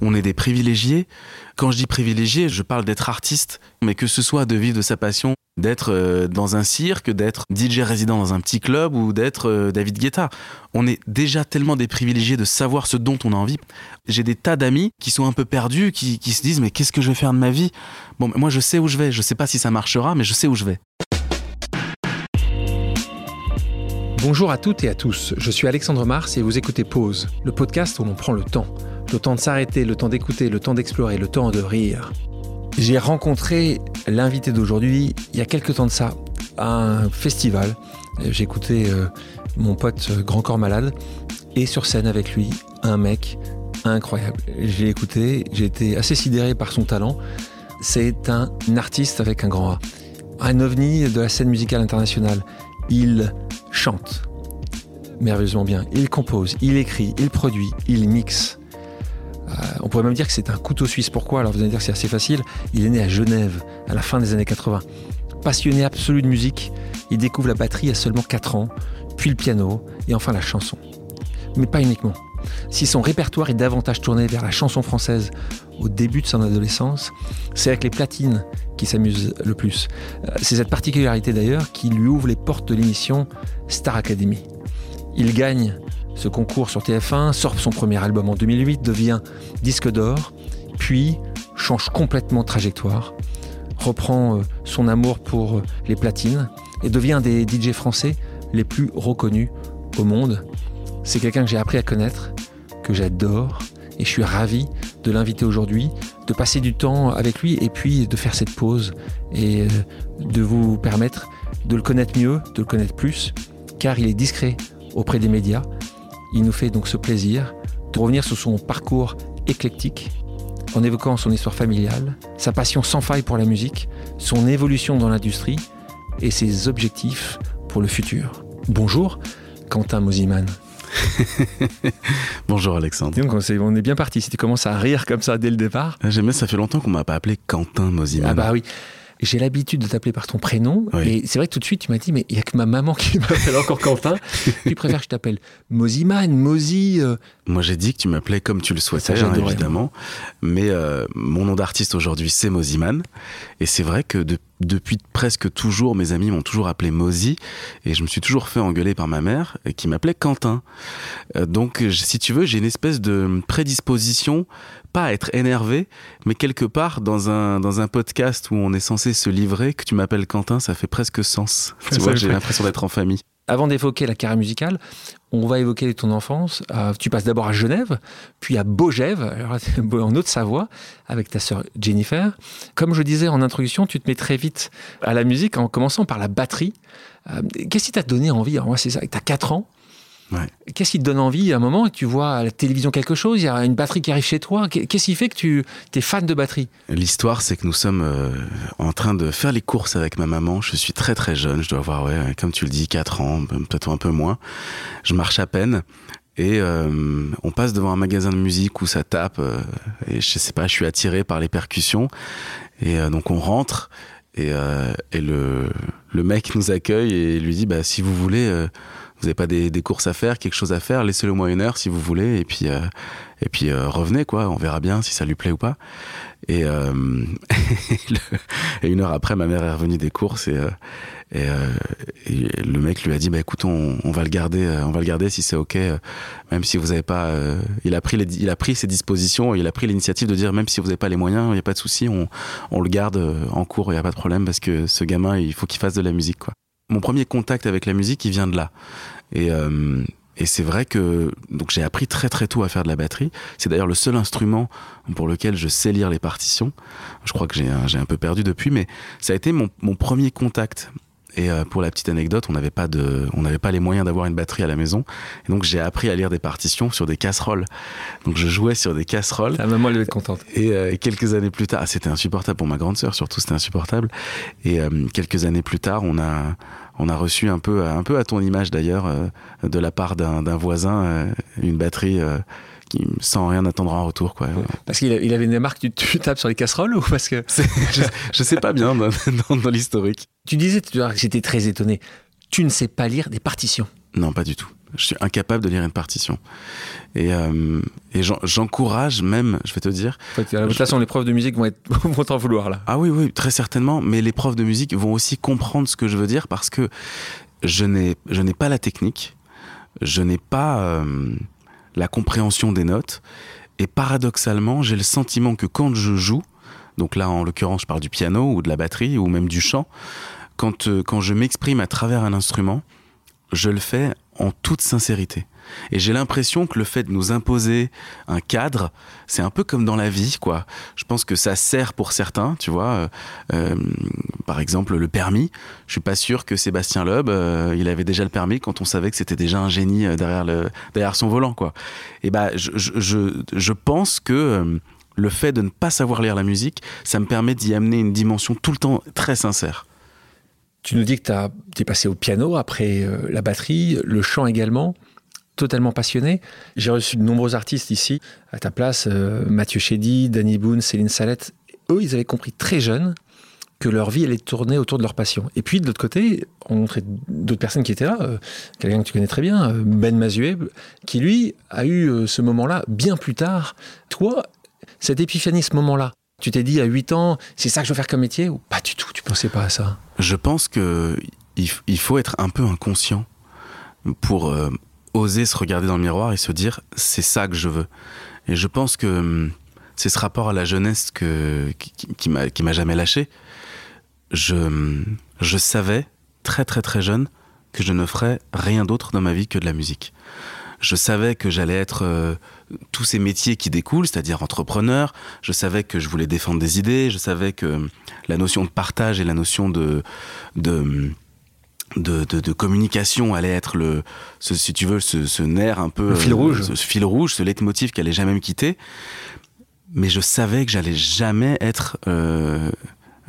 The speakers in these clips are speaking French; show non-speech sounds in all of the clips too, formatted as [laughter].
on est des privilégiés. Quand je dis privilégié, je parle d'être artiste, mais que ce soit de vivre de sa passion, d'être euh, dans un cirque, d'être DJ résident dans un petit club ou d'être euh, David Guetta. On est déjà tellement des privilégiés de savoir ce dont on a envie. J'ai des tas d'amis qui sont un peu perdus, qui, se disent mais qu'est-ce que je vais faire de ma vie? Bon, moi je sais où je vais, je sais pas si ça marchera, mais je sais où je vais. Bonjour à toutes et à tous, je suis Alexandre Mars et vous écoutez Pause, le podcast où l'on prend le temps. Le temps de s'arrêter, le temps d'écouter, le temps d'explorer, le temps de rire. J'ai rencontré l'invité d'aujourd'hui il y a quelques temps de ça, à un festival. Écouté euh, mon pote euh, Grand Corps Malade et sur scène avec lui, un mec incroyable. J'ai écouté, j'ai été assez sidéré par son talent. C'est un artiste avec un grand A, un ovni de la scène musicale internationale. Il chante merveilleusement bien, il compose, il écrit, il produit, il mixe. Euh, on pourrait même dire que c'est un couteau suisse. Pourquoi? Alors vous allez dire que c'est assez facile. Il est né à Genève à la fin des années 80. Passionné absolu de musique, il découvre la batterie à seulement 4 ans, puis le piano et enfin la chanson. Mais pas uniquement. Si son répertoire est davantage tourné vers la chanson française au début de son adolescence, c'est avec les platines qu'il s'amuse le plus. Euh, c'est cette particularité d'ailleurs qui lui ouvre les portes de l'émission Star Academy. Il gagne ce concours sur TF1, sort son premier album en 2008, devient disque d'or, puis change complètement de trajectoire, reprend euh, son amour pour euh, les platines et devient un des DJ français les plus reconnus au monde. C'est quelqu'un que j'ai appris à connaître, que j'adore, et je suis ravi de l'inviter aujourd'hui, de passer du temps avec lui et puis de faire cette pause et euh, de vous permettre de le connaître mieux, de le connaître plus, car il est discret auprès des médias. Il nous fait donc ce plaisir de revenir sur son parcours éclectique en évoquant son histoire familiale, sa passion sans faille pour la musique, son évolution dans l'industrie et ses objectifs pour le futur. Bonjour, Quentin Mosiman. [laughs] Bonjour Alexandre. Donc on est bien parti. Si tu commences à rire comme ça dès le départ. J'aime ça fait longtemps qu'on m'a pas appelé Quentin Mosiman. Ah bah oui j'ai l'habitude de t'appeler par ton prénom. Et c'est vrai que tout de suite, tu m'as dit, mais il n'y a que ma maman qui [laughs] m'appelle encore Quentin. tu préfères que je t'appelle Moziman, Mozi. Euh. Moi, j'ai dit que tu m'appelais comme tu le souhaitais, hein, évidemment. Mais euh, mon nom d'artiste aujourd'hui, c'est Moziman. Et c'est vrai que depuis presque toujours, mes amis m'ont toujours appelé Mozi. Et je me suis toujours fait engueuler par ma mère, qui m'appelait Quentin. Euh, donc, si tu veux, j'ai une espèce de prédisposition pas à être énervé, mais quelque part dans un, dans un podcast où on est censé se livrer, que tu m'appelles Quentin, ça fait presque sens. [laughs] Tu vois, j'ai l'impression d'être en famille. Avant d'évoquer la carrière musicale, on va évoquer ton enfance. Euh, tu passes d'abord à Genève, puis à Beaugève, en Haute-Savoie, avec ta sœur Jennifer. Comme je disais en introduction, tu te mets très vite à la musique en commençant par la batterie. Euh, qu'est-ce qui t'a donné envie? Alors moi, c'est ça. Tu as 4 ans. Qu'est-ce qui te donne envie à un moment? Tu vois à la télévision quelque chose, il y a une batterie qui arrive chez toi? Qu'est-ce qui fait que tu es fan de batterie? L'histoire, c'est que nous sommes euh, en train de faire les courses avec ma maman. Je suis très très jeune, je dois avoir, ouais, comme tu le dis, 4 ans, peut-être un peu moins. Je marche à peine. Et euh, on passe devant un magasin de musique où ça tape. Euh, et je sais pas, je suis attiré par les percussions. Et donc on rentre. Et, et le, le mec nous accueille et lui dit bah, si vous voulez vous n'avez pas des, des, courses à faire, quelque chose à faire, laissez-le moi une heure si vous voulez, et puis, euh, et puis euh, revenez, quoi, on verra bien si ça lui plaît ou pas. Et, euh, [laughs] et une heure après, ma mère est revenue des courses et, euh, euh, et, le mec lui a dit, bah écoute, on, on va le garder, on va le garder si c'est ok, même si vous n'avez pas. il a pris les, il a pris ses dispositions, il a pris l'initiative de dire, même si vous n'avez pas les moyens, il n'y a pas de souci, on, on le garde en cours, il n'y a pas de problème parce que ce gamin, il faut qu'il fasse de la musique, quoi mon premier contact avec la musique, il vient de là. Et, euh, et c'est vrai que donc j'ai appris très très tôt à faire de la batterie. C'est d'ailleurs le seul instrument pour lequel je sais lire les partitions. Je crois que j'ai un, un peu perdu depuis, mais ça a été mon, mon premier contact. Et euh, pour la petite anecdote, on n'avait pas de, on n'avait pas les moyens d'avoir une batterie à la maison. Et donc j'ai appris à lire des partitions sur des casseroles. Donc je jouais sur des casseroles. Ta maman elle être contente. Et, euh, quelques années plus tard, ah, c'était insupportable pour ma grande sœur, surtout c'était insupportable. Et euh, quelques années plus tard, on a, on a reçu un peu, un peu à ton image d'ailleurs, euh, de la part d'un voisin, une batterie qui, sans rien attendre en retour. Quoi. Parce qu'il il avait une marque, tu, tu, tapes sur les casseroles ou parce que [laughs] je, je, sais pas bien dans, dans, dans l'historique. Tu disais, j'étais très étonné. Tu ne sais pas lire des partitions Non, pas du tout. Je suis incapable de lire une partition. Et, euh, et j'encourage même, je vais te dire. de toute façon, les profs de musique vont, être, [laughs] vont t'en vouloir là. Ah oui, oui, très certainement. Mais les profs de musique vont aussi comprendre ce que je veux dire parce que je n'ai pas la technique, je n'ai pas euh, la compréhension des notes. Et paradoxalement, j'ai le sentiment que quand je joue, donc là en l'occurrence je parle du piano ou de la batterie ou même du chant, quand, euh, quand je m'exprime à travers un instrument, je le fais en toute sincérité. Et j'ai l'impression que le fait de nous imposer un cadre, c'est un peu comme dans la vie, quoi. Je pense que ça sert pour certains, tu vois. Euh, euh, par exemple, le permis. Je suis pas sûr que Sébastien Loeb, il avait déjà le permis quand on savait que c'était déjà un génie derrière, le, derrière son volant, quoi. Et bah, je, je, je pense que le fait de ne pas savoir lire la musique, ça me permet d'y amener une dimension tout le temps très sincère. Tu nous dis que tu es passé au piano, après la batterie, le chant également totalement passionné. J'ai reçu de nombreux artistes ici, à ta place, euh, Mathieu Chédy, Danny Boone, Céline Salette. Eux, ils avaient compris très jeunes que leur vie allait tourner autour de leur passion. Et puis de l'autre côté, on montrait d'autres personnes qui étaient là, euh, quelqu'un que tu connais très bien, euh, Ben Mazué, qui lui a eu ce moment-là bien plus tard. Toi, cette épiphanie, ce moment-là, tu t'es dit à 8 ans, c'est ça que je veux faire comme métier ou pas du tout, tu pensais pas à ça? Je pense que il faut être un peu inconscient pour oser se regarder dans le miroir et se dire c'est ça que je veux. Et je pense que hum, c'est ce rapport à la jeunesse que, qui, m'a jamais lâché. Je, hum, je savais très très très jeune que je ne ferais rien d'autre dans ma vie que de la musique. Je savais que j'allais être euh, tous ces métiers qui découlent, c'est-à-dire entrepreneur. Je savais que je voulais défendre des idées. Je savais que hum, la notion de partage et la notion de, de de, de, communication allait être le, si tu veux, ce, nerf un peu, le fil rouge, ce, fil rouge, ce leitmotiv qui allait jamais me quitter. Mais je savais que j'allais jamais être euh,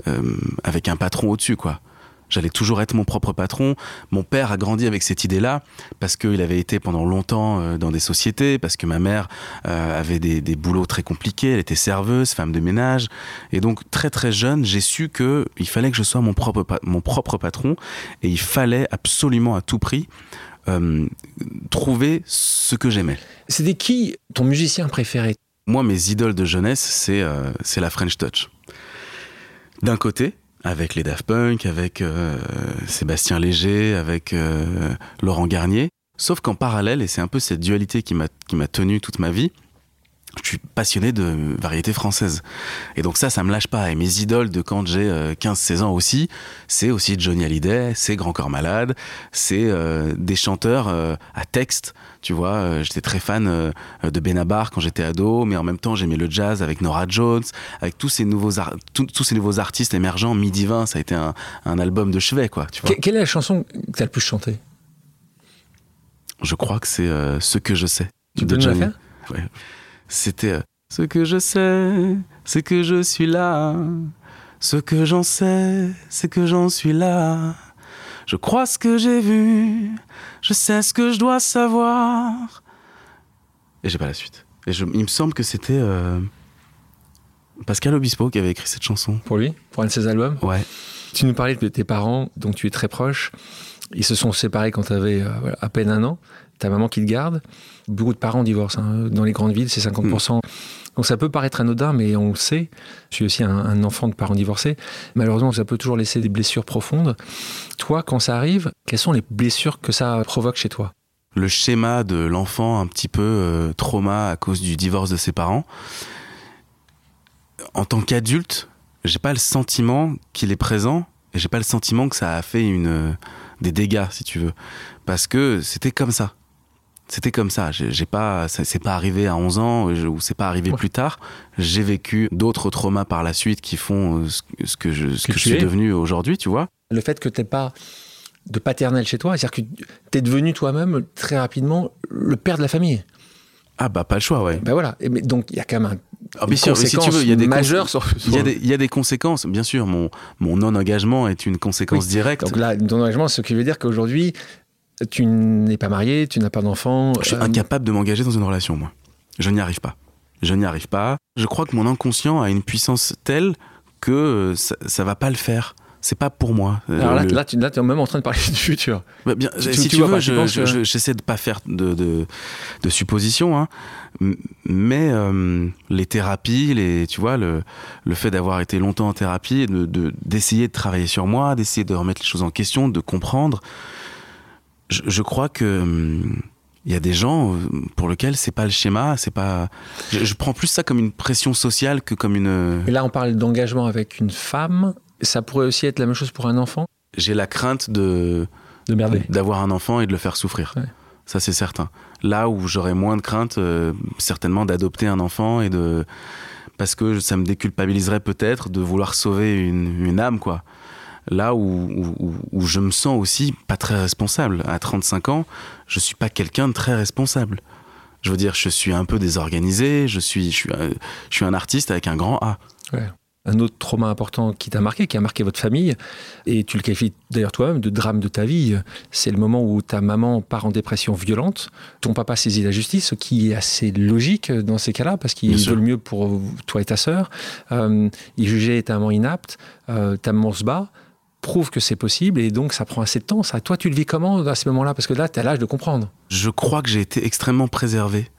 euh, avec un patron au-dessus, quoi. J'allais toujours être mon propre patron. Mon père a grandi avec cette idée-là parce qu'il avait été pendant longtemps euh, dans des sociétés, parce que ma mère euh, avait des, des, boulots très compliqués. Elle était serveuse, femme de ménage. Et donc, très très jeune, j'ai su que il fallait que je sois mon propre, mon propre patron et il fallait absolument à tout prix euh, trouver ce que j'aimais. C'était qui ton musicien préféré? Moi, mes idoles de jeunesse, c'est euh, c'est la French Touch. D'un côté, avec les Daft Punk, avec euh, Sébastien Léger, avec euh, Laurent Garnier. Sauf qu'en parallèle, et c'est un peu cette dualité qui m'a tenu toute ma vie, je suis passionné de variété française. Et donc ça, ça me lâche pas. Et mes idoles de quand j'ai 15-16 euh, ans aussi, c'est aussi Johnny Hallyday, c'est Grand Corps Malade, c'est euh, des chanteurs euh, à texte. Tu vois, j'étais très fan de Benabar quand j'étais ado, mais en même temps j'aimais le jazz avec Nora Jones, avec tous ces nouveaux, tous ces nouveaux artistes émergents. Mi Divin, ça a été un, un album de chevet, quoi. Tu vois. Quelle est la chanson que tu as le plus chanté Je crois que c'est Ce que je sais. Tu de peux Johnny. faire? Ouais. C'était euh, Ce que je sais, c'est que je suis là. Ce que j'en sais, c'est que j'en suis là. Je crois ce que j'ai vu, je sais ce que je dois savoir. Et j'ai pas la suite. Et je, il me semble que c'était euh, Pascal Obispo qui avait écrit cette chanson. Pour lui? Pour un de ses albums? Ouais. Tu nous parlais de tes parents, dont tu es très proche. Ils se sont séparés quand tu avais euh, à peine un an ta maman qui te garde. Beaucoup de parents divorcent. Hein. Dans les grandes villes, c'est 50%. Mm. Donc ça peut paraître anodin, mais on le sait. Je suis aussi un, enfant de parents divorcés. Malheureusement, ça peut toujours laisser des blessures profondes. Toi, quand ça arrive, quelles sont les blessures que ça provoque chez toi? Le schéma de l'enfant un petit peu euh, trauma à cause du divorce de ses parents. En tant qu'adulte, j'ai pas le sentiment qu'il est présent et j'ai pas le sentiment que ça a fait une, des dégâts, si tu veux. Parce que c'était comme ça c'était comme ça. J'ai pas, c'est pas arrivé à 11 ans ou c'est pas arrivé plus tard. J'ai vécu d'autres traumas par la suite qui font euh, ce que je, ce que, je suis devenu aujourd'hui, tu vois. Le fait que t'aies pas de paternel chez toi, c'est-à-dire que t'es devenu toi-même très rapidement le père de la famille. Ah bah pas le choix, ouais. Ben voilà. Et mais donc il y a quand même un ah, bien sûr, si tu veux, il y a des majeures sur, Il, y a des, il y a des conséquences, bien sûr. Mon, mon non-engagement est une conséquence directe. Donc là, non-engagement, ce qui veut dire qu'aujourd'hui, tu n'es pas marié, tu n'as pas d'enfant. Je suis euh, incapable de m'engager dans une relation, moi. Je n'y arrive pas. Je n'y arrive pas. Je crois que mon inconscient a une puissance telle que ça, ça va pas le faire. c'est pas pour moi. Alors là, là, tu, là, es même en train de parler [laughs] du futur. Bah, bien, si tu, veux, j'essaie de pas faire de, de, de suppositions, hein, mais euh, les thérapies, les, tu vois, le, le fait d'avoir été longtemps en thérapie, d'essayer de, d'essayer de, travailler sur moi, d'essayer de remettre les choses en question, de comprendre, je, je crois que hum, il y a des gens euh, pour lesquels c'est pas le schéma, c'est pas. Je, prends plus ça comme une pression sociale que comme une. Et là, on parle d'engagement avec une femme. Ça pourrait aussi être la même chose pour un enfant? J'ai la crainte de d'avoir un enfant et de le faire souffrir. Ça, c'est certain. Là où j'aurais moins de crainte, euh, certainement, d'adopter un enfant et de parce que ça me déculpabiliserait peut-être de vouloir sauver une, une âme, quoi là où, où, je me sens aussi pas très responsable. À 35 ans, je suis pas quelqu'un de très responsable. Je veux dire, je suis un peu désorganisé, je suis, je suis, un, je suis un artiste avec un grand A. Un autre trauma important qui t'a marqué, qui a marqué votre famille, et tu le qualifies d'ailleurs toi-même de drame de ta vie, c'est le moment où ta maman part en dépression violente, ton papa saisit la justice, ce qui est assez logique dans ces cas-là, parce qu'il veut le mieux pour toi et ta sœur. Euh, il jugeait ta maman inapte, euh, ta maman se bat prouve que c'est possible et donc ça prend assez de temps. Ça. Toi, tu le vis comment à ce moment-là Parce que là, tu as l'âge de comprendre. Je crois que j'ai été extrêmement préservé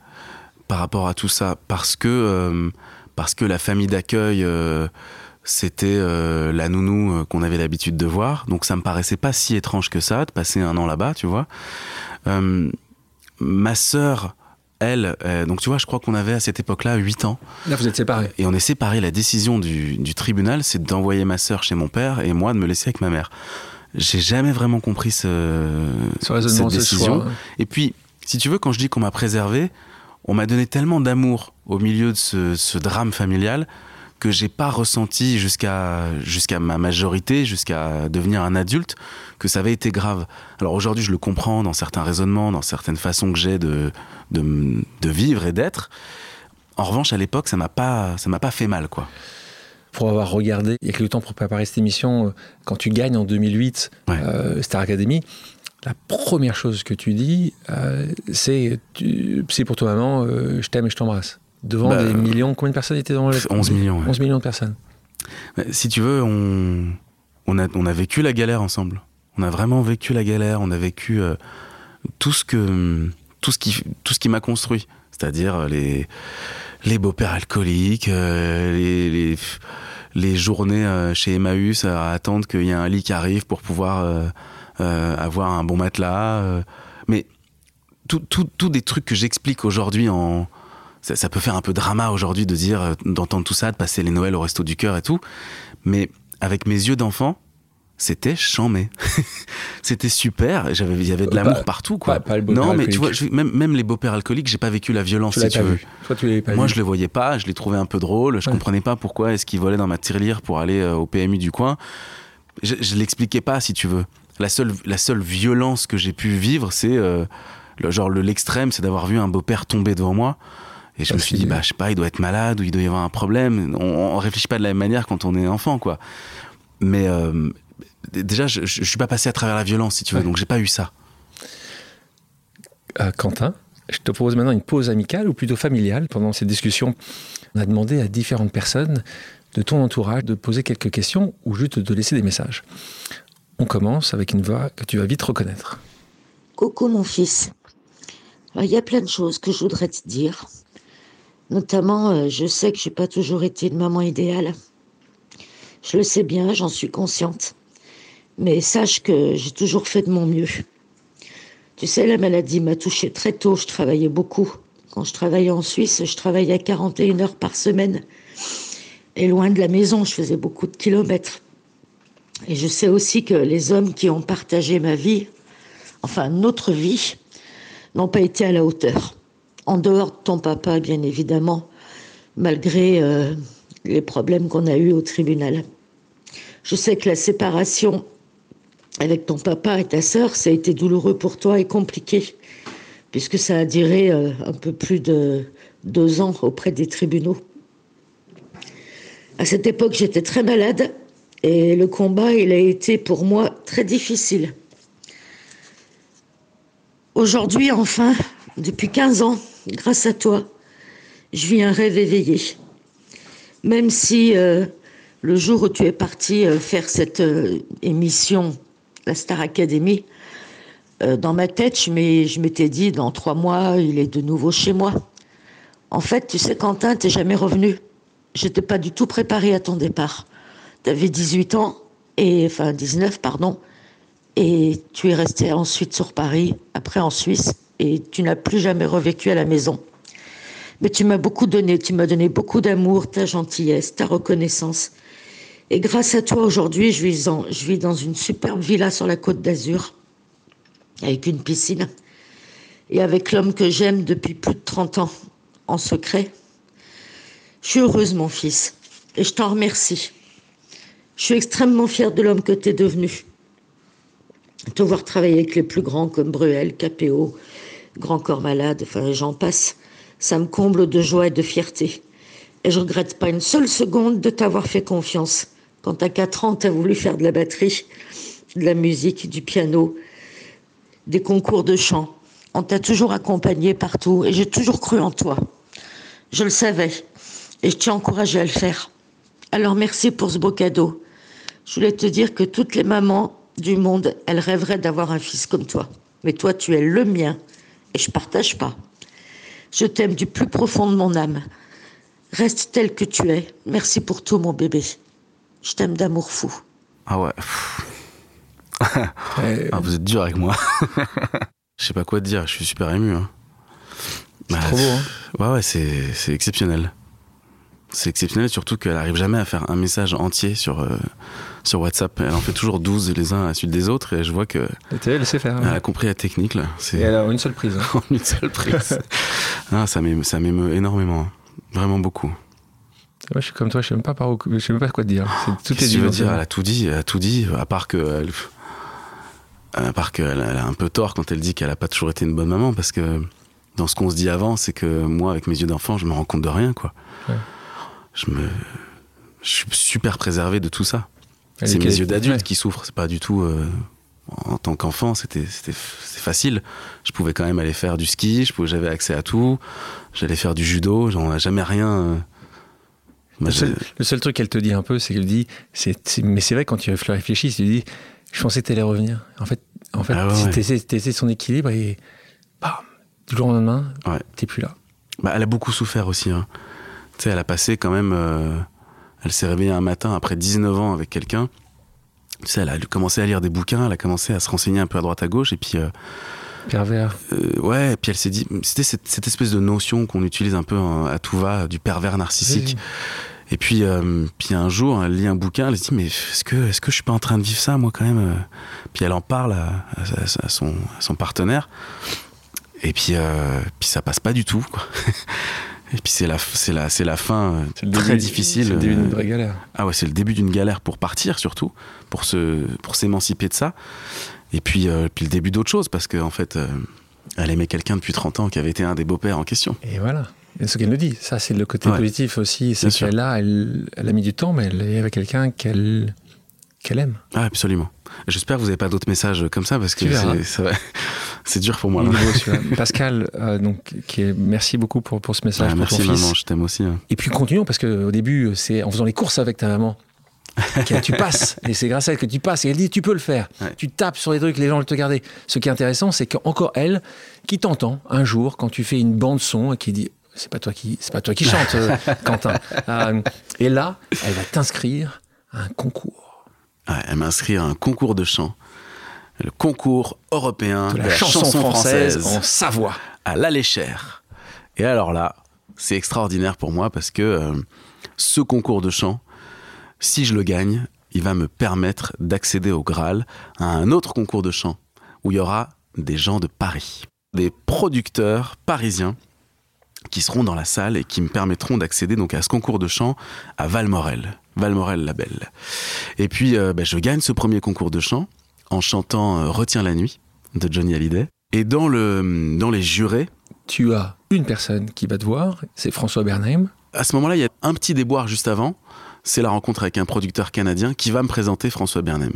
par rapport à tout ça parce que, euh, parce que la famille d'accueil, euh, c'était euh, la nounou qu'on avait l'habitude de voir. Donc ça me paraissait pas si étrange que ça de passer un an là-bas, tu vois. ma sœur elle, euh, donc tu vois, je crois qu'on avait à cette époque-là 8 ans. Là, vous êtes séparés. Et on est séparés. La décision du, du tribunal, c'est d'envoyer ma sœur chez mon père et moi de me laisser avec ma mère. J'ai jamais vraiment compris ce, ce cette décision. Et puis, si tu veux, quand je dis qu'on m'a préservé, on m'a donné tellement d'amour au milieu de ce, ce drame familial que j'ai pas ressenti jusqu'à jusqu'à ma majorité, jusqu'à devenir un adulte, que ça avait été grave. Alors aujourd'hui, je le comprends dans certains raisonnements, dans certaines façons que j'ai de, de, de vivre et d'être. En revanche, à l'époque, ça m'a pas ça m'a pas fait mal, quoi. Pour avoir regardé, il y a quelques temps pour préparer cette émission, euh, quand tu gagnes en 2008 euh, Star Academy, la première chose que tu dis, euh, c'est c'est pour toi maman, je t'aime et je t'embrasse devant bah, des millions. Combien de personnes étaient dans le 11 millions. 11 millions de personnes. Si tu veux, on, on, a, on a vécu la galère ensemble. On a vraiment vécu la galère. On a vécu euh, tout ce que tout ce qui tout ce qui m'a construit, c'est-à-dire euh, les les beaux-pères alcooliques, euh, les, les, les journées chez Emmaüs à attendre qu'il y ait un lit qui arrive pour pouvoir avoir un bon matelas. mais tout, tout, tout des trucs que j'explique aujourd'hui en, ça, ça, peut faire un peu drama aujourd'hui de dire, euh, d'entendre tout ça, de passer les Noëls au resto du cœur et tout. Mais avec mes yeux d'enfant, c'était chambé. [laughs] c'était super. J'avais, il y avait de l'amour partout, quoi. Pas, le non, mais tu vois, même, même les beaux-pères alcooliques, j'ai pas vécu la violence, si tu veux. Toi, tu pas Moi, vu. je les voyais pas. Je les trouvais un peu drôles. Je ouais. comprenais pas pourquoi est-ce qu'ils volaient dans ma tirelire pour aller euh, au PMU du coin. Je, je l'expliquais pas, si tu veux. La seule, la seule violence que j'ai pu vivre, c'est euh, le, genre l'extrême, c'est d'avoir vu un beau-père tomber devant moi. Et je me suis dit, bah, je sais pas, il doit être malade ou il doit y avoir un problème. On, on réfléchit pas de la même manière quand on est enfant, quoi. Mais euh, déjà, je, je, suis pas passé à travers la violence, si tu veux, ouais. donc j'ai pas eu ça. Euh, Quentin, je te propose maintenant une pause amicale ou plutôt familiale. Pendant cette discussion, on a demandé à différentes personnes de ton entourage de poser quelques questions ou juste de laisser des messages. On commence avec une voix que tu vas vite reconnaître. Coucou mon fils. Il y a plein de choses que je voudrais te dire. Notamment, euh, je sais que j'ai pas toujours été une maman idéale. Je le sais bien, j'en suis consciente. Mais sache que j'ai toujours fait de mon mieux. Tu sais, la maladie m'a touchée très tôt, je travaillais beaucoup. Quand je travaillais en Suisse, je travaillais à 41 heures par semaine. Et loin de la maison, je faisais beaucoup de kilomètres. Et je sais aussi que les hommes qui ont partagé ma vie, enfin notre vie, n'ont pas été à la hauteur en dehors de ton papa, bien évidemment, malgré euh, les problèmes qu'on a eus au tribunal. Je sais que la séparation avec ton papa et ta sœur, ça a été douloureux pour toi et compliqué, puisque ça a duré euh, un peu plus de deux ans auprès des tribunaux. À cette époque, j'étais très malade et le combat, il a été pour moi très difficile. Aujourd'hui, enfin, depuis 15 ans, grâce à toi, je vis un rêve éveillé. Même si euh, le jour où tu es parti euh, faire cette euh, émission, la Star Academy, dans ma tête, je m'étais dit, dans trois mois, il est de nouveau chez moi. En fait, tu sais, Quentin, t'es jamais revenu. J'étais pas du tout préparée à ton départ. Tu avais 18 ans, et, enfin 19, pardon, et tu es resté ensuite sur Paris, après en Suisse, et tu n'as plus jamais revécu à la maison. Mais tu m'as beaucoup donné, tu m'as donné beaucoup d'amour, ta gentillesse, ta reconnaissance. Et grâce à toi, aujourd'hui, je vis, dans une superbe villa sur la côte d'Azur, avec une piscine, et avec l'homme que j'aime depuis plus de 30 ans, en secret. Je suis heureuse, mon fils, et je t'en remercie. Je suis extrêmement fière de l'homme que tu es devenu. Te voir travailler avec les plus grands comme Bruel, Capéo, Grand Corps Malade, enfin j'en passe, ça me comble de joie et de fierté. Et je regrette pas une seule seconde de t'avoir fait confiance. Quand à 4 ans, tu as voulu faire de la batterie, de la musique, du piano, des concours de chant. On t'a toujours accompagné partout et j'ai toujours cru en toi. Je le savais et je t'ai encouragé à le faire. Alors merci pour ce beau cadeau. Je voulais te dire que toutes les mamans du monde, elles rêveraient d'avoir un fils comme toi. Mais toi, tu es le mien et je partage pas. Je t'aime du plus profond de mon âme. Reste tel que tu es. Merci pour tout, mon bébé. Je t'aime d'amour fou. Ah ouais. ah, vous êtes dur avec moi. [laughs] Je sais pas quoi te dire, je suis super ému. Hein. C'est trop beau, hein Ouais, ouais, c'est exceptionnel. C'est exceptionnel, surtout qu'elle arrive jamais à faire un message entier sur, euh, sur WhatsApp. Elle en fait toujours 12 les uns à la suite des autres et je vois que. Elle sait faire. Elle a compris la technique, là. Et elle a une seule prise. Hein. [laughs] une seule prise. [laughs] ah, ça m'émeut énormément. Vraiment beaucoup. Moi, je suis comme toi, je sais même pas par où, je sais même pas quoi te dire. tout est, est dire? Elle a tout dit, elle a tout dit, à part que. à part qu'elle a un peu tort quand elle dit qu'elle a pas toujours été une bonne maman, parce que dans ce qu'on se dit avant, c'est que moi, avec mes yeux d'enfant, je me rends compte de rien, quoi. Je me, je suis super préservé de tout ça. C'est mes yeux d'adulte qui souffrent. C'est pas du tout. Euh, en tant qu'enfant, c'était facile. Je pouvais quand même aller faire du ski. J'avais accès à tout. J'allais faire du judo. J'en ai jamais rien. Euh, le, seul, truc qu'elle te dit un peu, c'est qu'elle dit, mais c'est vrai quand tu réfléchis, tu dis, je pensais que tu allais revenir. En fait, en fait, ah ouais, son équilibre et bam, du jour au lendemain, ouais. t'es plus là. Bah, elle a beaucoup souffert aussi. Hein. Tu sais, elle a passé quand même. Euh, elle s'est réveillée un matin après 19 ans avec quelqu'un. Tu sais, elle a commencé à lire des bouquins, elle a commencé à se renseigner un peu à droite à gauche, et puis. Euh, pervers. Euh, ouais, et puis elle s'est dit. C'était cette, espèce de notion qu'on utilise un peu à tout va, du pervers narcissique. Et puis, euh, puis un jour, elle lit un bouquin, elle se dit mais est-ce que, est-ce que je suis pas en train de vivre ça moi quand même Puis elle en parle à, à, son, son, partenaire. Et puis, euh, puis ça passe pas du tout. Quoi. Et puis c'est la, c'est la, c'est la fin très difficile. C'est le début d'une vraie galère. Ah ouais, c'est le début d'une galère pour partir surtout, pour se, pour s'émanciper de ça. Et puis, puis le début d'autre chose parce qu'en en fait, elle aimait quelqu'un depuis 30 ans qui avait été un des beaux-pères en question. Et voilà ce qu'elle nous dit, ça c'est le côté positif aussi, c'est qu'elle a, elle, elle, a mis du temps, mais elle est avec quelqu'un qu'elle qu'elle aime. Ah, absolument. J'espère que vous n'avez pas d'autres messages comme ça parce que [laughs] c'est dur pour moi. [laughs] Pascal, euh, donc, qui est, merci beaucoup pour, pour ce message. merci maman, je t'aime aussi. Hein. Et puis continuons parce qu'au début, c'est en faisant les courses avec ta maman. [laughs] tu passes, et c'est grâce à elle que tu passes, et elle dit tu peux le faire. Tu tapes sur les trucs, les gens le te garder. Ce qui est intéressant, c'est qu'encore elle, qui t'entend un jour quand tu fais une bande son et qui dit c'est pas toi qui, c'est pas toi qui chante, euh, Quentin. Euh, et là, elle va t'inscrire à un concours. Elle m'inscrire à un concours de chant, le concours européen de la, chanson, française, en Savoie, à l'Aléchère. Et alors là, c'est extraordinaire pour moi parce que euh, ce concours de chant, si je le gagne, il va me permettre d'accéder au Graal, à un autre concours de chant où il y aura des gens de Paris, des producteurs parisiens qui seront dans la salle et qui me permettront d'accéder donc à ce concours de chant à Valmorel, Valmorel la Belle. Et puis euh, bah, je gagne ce premier concours de chant en chantant euh, Retiens la nuit de Johnny Hallyday. Et dans, le, dans les jurés... Tu as une personne qui va te voir, c'est François Bernheim. À ce moment-là, il y a un petit déboire juste avant. c'est la rencontre avec un producteur canadien qui va me présenter François Bernem.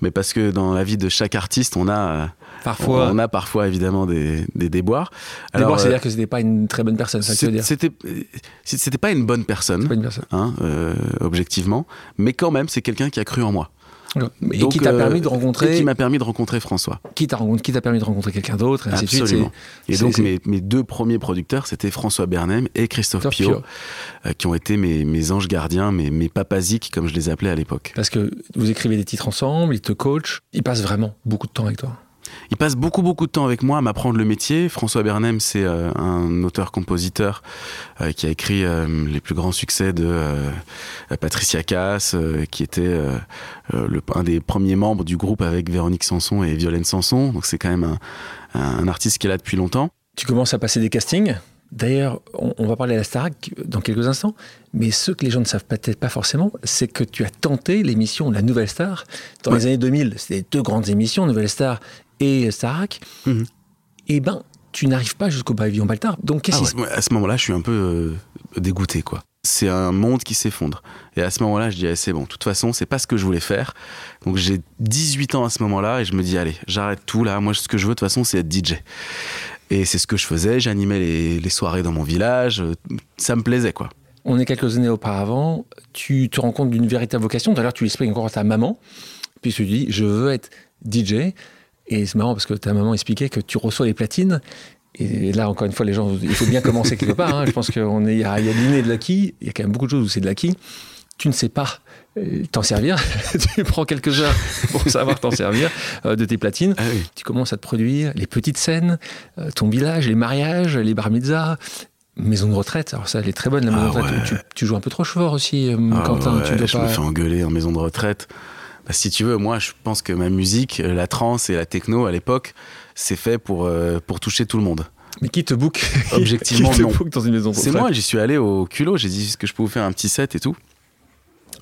Mais parce que dans la vie de chaque artiste, on a euh, parfois, on a parfois évidemment des, des déboires. Alors, c'est-à-dire euh, que c'était pas une très bonne personne, ça dire. C'était, c'était pas une bonne personne, pas une personne. Hein, euh, objectivement, mais quand même, c'est quelqu'un qui a cru en moi. Et qui t'a permis de euh, rencontrer. qui m'a permis de rencontrer François. Qui t'a permis de rencontrer quelqu'un d'autre, et ainsi de suite. Et donc, mes, mes, deux premiers producteurs, c'était François Bernem et Christophe Pio, euh, qui ont été mes, mes anges gardiens, mes, mes papaziques, comme je les appelais à l'époque. Parce que vous écrivez des titres ensemble, ils te coachent, ils passent vraiment beaucoup de temps avec toi. Il passe beaucoup beaucoup de temps avec moi à m'apprendre le métier. François Bernem, c'est euh, un auteur-compositeur euh, qui a écrit euh, les plus grands succès de Patricia Cass, qui était le, un des premiers membres du groupe avec Véronique Sanson et Violaine Sanson. Donc c'est quand même un, un, artiste qui est là depuis longtemps. Tu commences à passer des castings D'ailleurs, on, va parler à la Starac dans quelques instants, mais ce que les gens ne savent peut-être pas forcément, c'est que tu as tenté l'émission La Nouvelle Star. Dans les années 2000, c'était deux grandes émissions, Nouvelle Star et Starac, mhm. et eh ben, tu n'arrives pas jusqu'au pavillon Baltard. Donc, qu'est-ce ah À ce moment-là, je suis un peu euh, dégoûté, quoi. C'est un monde qui s'effondre. Et à ce moment-là, je dis, c'est bon, de toute façon, c'est pas ce que je voulais faire. Donc, j'ai 18 ans à ce moment-là, et je me dis, allez, j'arrête tout, là. Moi, ce que je veux, de toute façon, c'est être DJ. Et c'est ce que je faisais. J'animais les, les soirées dans mon village. Ça me plaisait, quoi. On est quelques années auparavant. Tu te rends compte d'une véritable vocation. D'ailleurs, tu l'expliques encore à ta maman. Puis tu dis, je veux être DJ. Et c'est marrant parce que ta maman expliquait que tu reçois les platines. Et là, encore une fois, les gens, il faut bien commencer quelque part. Hein. Je pense qu'il y a, il y a l'inné de l'acquis. Il y a quand même beaucoup de choses où c'est de l'acquis. Tu ne sais pas euh, t'en servir. [laughs] tu prends quelques heures pour savoir t'en servir euh, de tes platines. Ah tu commences à te produire les petites scènes, euh, ton village, les mariages, les bar mitzvahs, maison de retraite. Alors ça, elle est très bonne la maison de ah retraite. Tu, joues un peu trop fort aussi, ah Quentin. tu je me fais engueuler en maison de retraite. Bah, si tu veux, moi, je pense que ma musique, euh, la trance et la techno à l'époque, c'est fait pour, euh, pour toucher tout le monde. Mais qui te book [laughs] Objectivement, non. dans une maison C'est moi, j'y suis allé au culot, j'ai dit que je pouvais faire un petit set et tout?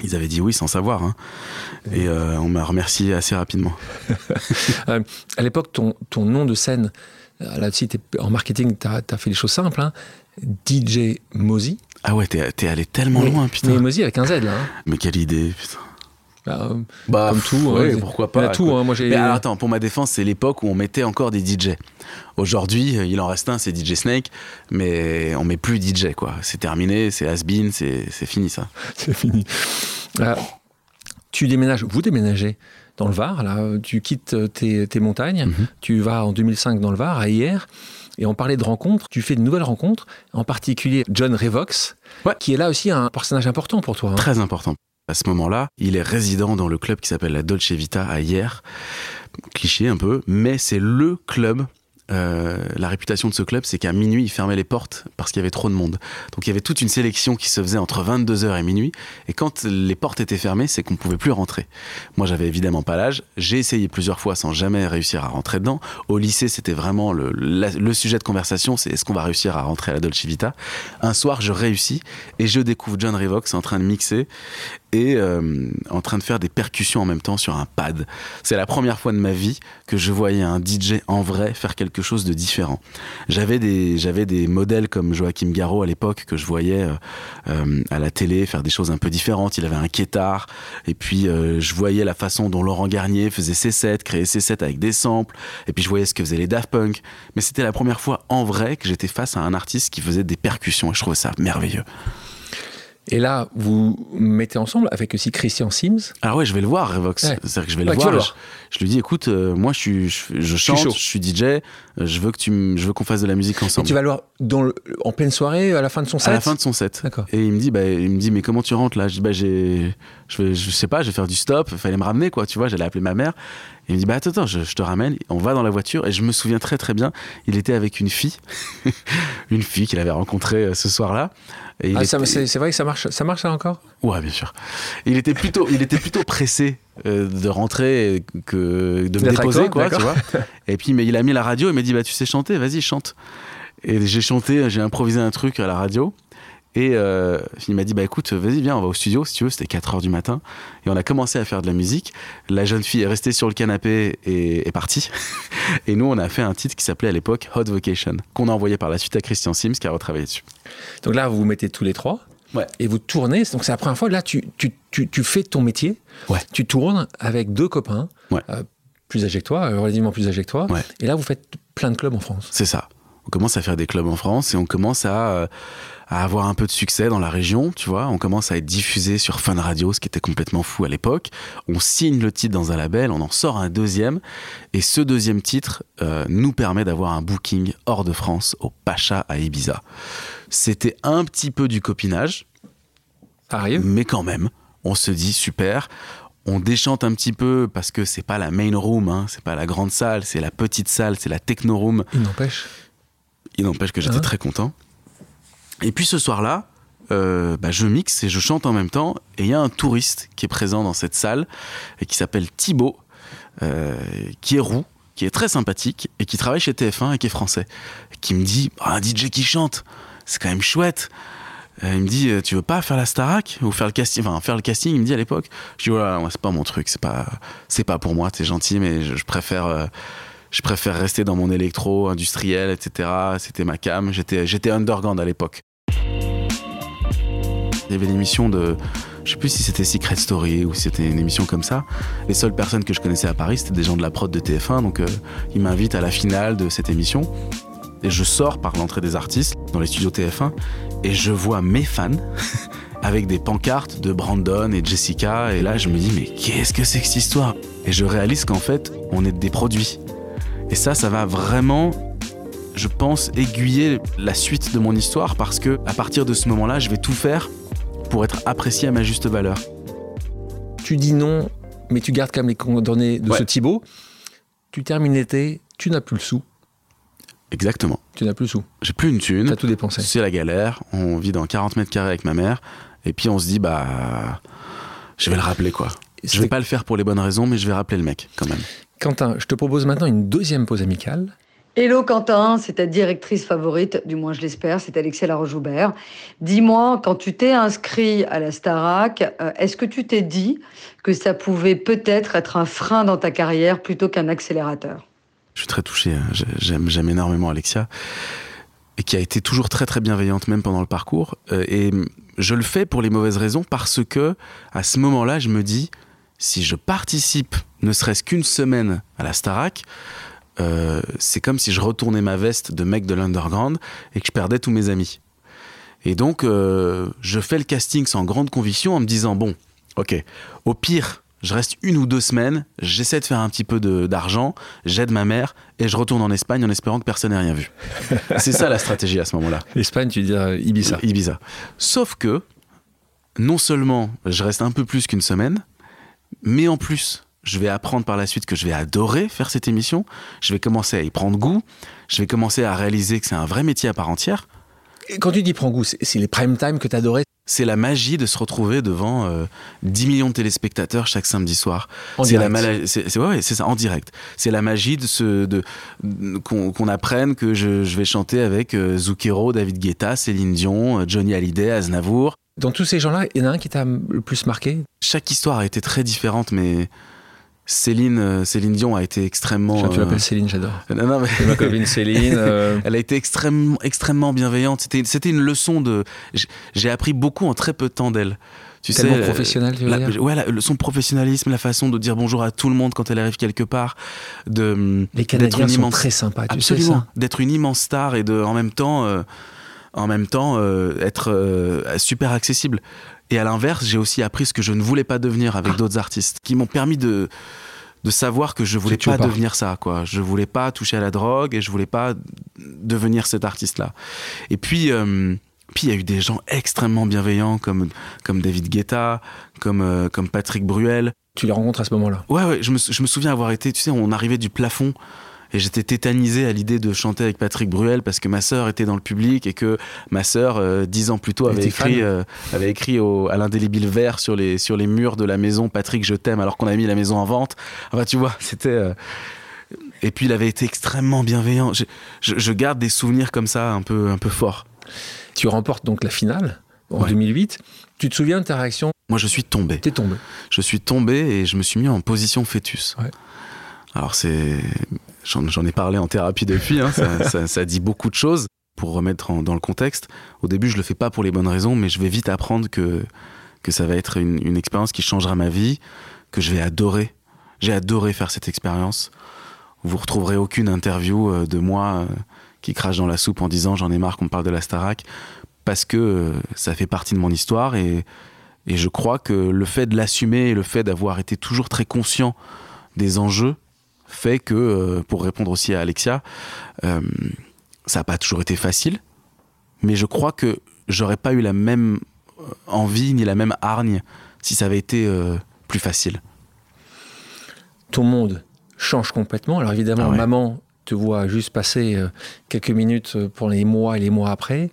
Ils avaient dit oui sans savoir. Hein. Et euh, on m'a remercié assez rapidement. [laughs] à l'époque, ton, ton nom de scène, là-dessus, en marketing, tu as, fait les choses simples. Hein. DJ Mozy. Ah ouais, t'es allé tellement loin, putain. Mais Mozy avec un Z, là. Hein. Mais quelle idée, putain. Bah, bah, comme tout, ouais, pourquoi pas. tout, hein, moi Mais alors, attends, pour ma défense, c'est l'époque où on mettait encore des DJ. Aujourd'hui, il en reste un, c'est DJ Snake, mais on met plus DJ, quoi. C'est terminé, c'est has-been, c'est fini ça. [laughs] c'est fini. Euh, tu déménages, vous déménagez dans le Var, là, tu quittes tes, tes montagnes, mhm. tu vas en 2005 dans le Var, à hier. Et on parlait de rencontres, tu fais de nouvelles rencontres, en particulier John Revox, qui est là aussi un personnage important pour toi. Hein. Très important. À ce moment-là, il est résident dans le club qui s'appelle la Dolce Vita à hier. Cliché un peu, mais c'est le club euh, la réputation de ce club, c'est qu'à minuit, il fermait les portes parce qu'il y avait trop de monde. Donc il y avait toute une sélection qui se faisait entre 22h et minuit. Et quand les portes étaient fermées, c'est qu'on pouvait plus rentrer. Moi, j'avais évidemment pas l'âge. J'ai essayé plusieurs fois sans jamais réussir à rentrer dedans. Au lycée, c'était vraiment le, le, sujet de conversation, c'est est-ce qu'on va réussir à rentrer à la Dolce Vita? Un soir, je réussis et je découvre John Revox en train de mixer et euh, en train de faire des percussions en même temps sur un pad. C'est la première fois de ma vie que je voyais un DJ en vrai faire quelque chose de différent. J'avais des, j'avais des modèles comme Joachim Garraud à l'époque que je voyais euh, euh, à la télé faire des choses un peu différentes. Il avait un kétar et puis je voyais la façon dont Laurent Garnier faisait ses sets, créait ses sets avec des samples et puis je voyais ce que faisaient les Daft Punk. Mais c'était la première fois en vrai que j'étais face à un artiste qui faisait des percussions et je trouvais ça merveilleux. Et là, vous mettez ensemble avec aussi Christian Sims. Ah ouais, je vais le voir, Revox. C'est-à-dire que je vais le voir. Je, lui dis, écoute, euh, moi, je, suis, je, chante, je suis, DJ, euh, je veux que tu, je veux qu'on fasse de la musique ensemble. Et tu vas le voir dans en pleine soirée, à la fin de son set. À la fin de son set. D'accord. Et il me dit, bah, il me dit, mais comment tu rentres là? Je dis, bah, j'ai, je, je sais pas, je vais faire du stop. Il fallait me ramener, quoi. Tu vois, j'allais appeler ma mère. il me dit, bah, attends, attends, je, te ramène. On va dans la voiture. Et je me souviens très, très bien. Il était avec une fille, [laughs] une fille qu'il avait rencontrée euh, ce soir-là. Ah, c'est vrai que ça marche, ça marche encore? Ouais, bien sûr. Il était plutôt, il était plutôt pressé euh, de rentrer que de me déposer, quoi, tu vois. Et puis, mais il a mis la radio, il m'a dit, bah, tu sais chanter, vas-y, chante. Et j'ai chanté, j'ai improvisé un truc à la radio. Et euh, il m'a dit, bah écoute, vas-y, viens, on va au studio, si tu veux. C'était 4 heures du matin. Et on a commencé à faire de la musique. La jeune fille est restée sur le canapé et est partie. [laughs] et nous, on a fait un titre qui s'appelait à l'époque Hot Vacation, qu'on a envoyé par la suite à Christian Sims, qui a retravaillé dessus. Donc là, vous vous mettez tous les trois Ouais. Et vous tournez, donc c'est la première fois, là, tu, tu, tu, tu fais ton métier. Ouais. Tu tournes avec deux copains, Ouais. euh, plus âgés que toi, euh, relativement plus âgés que toi. Et là, vous faites plein de clubs en France. C'est ça. On commence à faire des clubs en France et on commence à, euh, à avoir un peu de succès dans la région, tu vois. On commence à être diffusé sur Fun Radio, ce qui était complètement fou à l'époque. On signe le titre dans un label, on en sort un deuxième. Et ce deuxième titre euh, nous permet d'avoir un booking hors de France au Pacha à Ibiza. C'était un petit peu du copinage, arrive mais quand même, on se dit super. On déchante un petit peu parce que c'est pas la main room, hein, c'est pas la grande salle, c'est la petite salle, c'est la techno room. Il n'empêche. Il n'empêche que j'étais Hein très content. Et puis ce soir-là, euh, bah, je mixe et je chante en même temps. Et il y a un touriste qui est présent dans cette salle et qui s'appelle Thibaut, euh, qui est roux, qui est très sympathique et qui travaille chez TF1 et qui est français. Et qui me dit Ah, un DJ qui chante, c'est quand même chouette. Euh, il me dit euh, tu veux pas faire la Starac ou faire le casting? Enfin faire le casting il me dit à l'époque je dis voilà c'est pas mon truc c'est pas c'est pas pour moi t'es gentil mais je, préfère euh, je préfère rester dans mon électro industriel etc c'était ma cam j'étais j'étais underground à l'époque il y avait l'émission de je sais plus si c'était Secret Story ou si c'était une émission comme ça. Les seules personnes que je connaissais à Paris c'était des gens de la prod de TF1 donc euh, ils m'invitent à la finale de cette émission. Et je sors par l'entrée des artistes dans les studios TF1 et je vois mes fans [laughs] avec des pancartes de Brandon et Jessica. Et là je me dis mais qu'est-ce que c'est que cette histoire? Et je réalise qu'en fait on est des produits. Et ça ça va vraiment je pense aiguiller la suite de mon histoire parce que à partir de ce moment-là je vais tout faire pour être apprécié à ma juste valeur Tu dis non, mais tu gardes quand même les coordonnées de Ouais. ce Thibaut. Tu termines l'été, tu n'as plus le sou. exactement Tu n'as plus le sou. j'ai plus une Tu thune as tout dépensé. c'est la galère on vit dans 40 mètres carrés avec ma mère et puis on se dit bah je vais le rappeler quoi je vais pas le faire pour les bonnes raisons mais je vais rappeler le mec quand même Quentin, je te propose maintenant une deuxième pause amicale. Hello Quentin, c'est ta directrice favorite, du moins je l'espère, c'est Alexia Laroche-Joubert. Dis-moi, quand tu t'es inscrit à la Starac, euh, est-ce que tu t'es dit que ça pouvait peut-être être un frein dans ta carrière plutôt qu'un accélérateur? Je suis très touché. hein. J'ai- J'aime, j'aime énormément Alexia. Et qui a été toujours très très bienveillante, même pendant le parcours. Euh, et je le fais pour les mauvaises raisons parce que, à ce moment-là, je me dis, si je participe ne serait-ce qu'une semaine à la Starac, euh, c'est comme si je retournais ma veste de mec de l'underground et que je perdais tous mes amis. Et donc, euh, je fais le casting sans grande conviction en me disant, bon, ok, au pire, je reste une ou deux semaines, j'essaie de faire un petit peu d'argent, j'aide ma mère et je retourne en Espagne en espérant que personne n'ait rien vu. [laughs] c'est ça la stratégie à ce moment-là. L'Espagne, tu dis euh, Ibiza. Ibiza. Sauf que, non seulement je reste un peu plus qu'une semaine, mais en plus, je vais apprendre par la suite que je vais adorer faire cette émission, je vais commencer à y prendre goût, je vais commencer à réaliser que c'est un vrai métier à part entière. Et Quand tu dis prends goût, c'est les prime time que tu adorais C'est la magie de se retrouver devant euh, 10 millions de téléspectateurs chaque samedi soir. en C'est la c'est ouais, ouais, ça en direct. C'est la magie de ce de qu'on apprenne que je, je vais chanter avec euh, Zucchero, David Guetta, Céline Dion, euh, Johnny Hallyday, Aznavour. Dans tous ces gens-là, il y en a un qui t'a le plus marqué? Chaque histoire a été très différente, mais Céline euh, Céline Dion a été extrêmement. Tu euh, l'appelles Céline, j'adore. [laughs] non, mais- C'est ma copine Céline. [laughs] euh, Elle a été extrêmement, extrêmement bienveillante. C'était, c'était une leçon de. j'ai- appris beaucoup en très peu de temps d'elle. Tu tellement sais, professionnel, tu veux la- dire ouais, la- son professionnalisme, la façon de dire bonjour à tout le monde quand elle arrive quelque part, de Les d'être Canadiens une sont immense, très sympas, tu sais absolument, ça d'être une immense star et de, en même temps, euh, en même temps, euh, être euh, super accessible. Et à l'inverse, j'ai aussi appris ce que je ne voulais pas devenir avec Ah. d'autres artistes, qui m'ont permis de de savoir que je voulais pas devenir ça, quoi. Je voulais pas toucher à la drogue et je voulais pas devenir cet artiste-là. Et puis, euh, puis il y a eu des gens extrêmement bienveillants comme comme David Guetta, comme euh, comme Patrick Bruel. Tu les rencontres à ce moment-là? Ouais, ouais. Je me, je me souviens avoir été, tu sais, on arrivait du plafond. Et j'étais tétanisé à l'idée de chanter avec Patrick Bruel parce que ma sœur était dans le public et que ma sœur, euh, dix ans plus tôt, Elle avait écrit, euh, avait écrit au, à l'indélébile vert sur les, sur les murs de la maison Patrick, je t'aime, alors qu'on avait mis la maison en vente. Enfin, tu vois, c'était. euh, Et puis il avait été extrêmement bienveillant. Je, je- je garde des souvenirs comme ça, un peu, un peu forts. Tu remportes donc la finale en Ouais. 2008. Tu te souviens de ta réaction? Moi, je suis tombé. T'es tombé. Je suis tombé et je me suis mis en position fœtus. Ouais. Alors c'est, j'en, ai parlé en thérapie depuis. hein, ça, dit beaucoup de choses. pour remettre dans le contexte. Au début, je le fais pas pour les bonnes raisons, mais je vais vite apprendre que, que ça va être une, expérience qui changera ma vie, que je vais adorer. J'ai adoré faire cette expérience. Vous retrouverez aucune interview euh, de moi euh, qui crache dans la soupe en disant j'en ai marre qu'on parle de la Starac, parce que euh, ça fait partie de mon histoire et, et je crois que le fait de l'assumer et le fait d'avoir été toujours très conscient des enjeux fait que, pour répondre aussi à Alexia, euh, ça n'a pas toujours été facile, mais je crois que j'aurais pas eu la même envie ni la même hargne si ça avait été euh, plus facile. Ton monde change complètement. Alors évidemment, Ah ouais. maman te voit juste passer euh, quelques minutes euh, pour les mois et les mois après.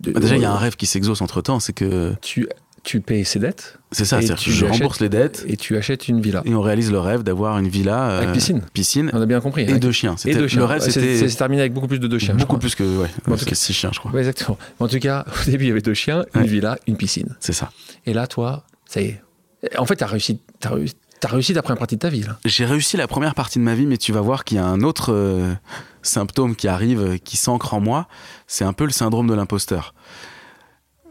De- Bah, déjà, il y a un rêve qui s'exauce entre temps, c'est que Tu, tu payes ses dettes c'est ça, c'est-à-dire tu que je achètes- rembourse les dettes et tu achètes une villa. et on réalise le rêve d'avoir une villa euh, Avec piscine. piscine On a bien compris. et avec- deux chiens. et deux chiens. Le rêve, c'était C'est terminé avec beaucoup plus de deux chiens. beaucoup plus que ouais, En tout que six chiens, je crois. Ouais, exactement. En tout cas, [laughs] au début, il y avait deux chiens, une Ouais. villa, une piscine. C'est ça. Et là, toi, ça y est. En fait, tu as réussi, t'as réussi, t'as réussi ta première partie de ta vie. Là. J'ai réussi la première partie de ma vie, mais tu vas voir qu'il y a un autre euh, symptôme qui arrive, euh, qui s'ancre en moi. C'est un peu le syndrome de l'imposteur.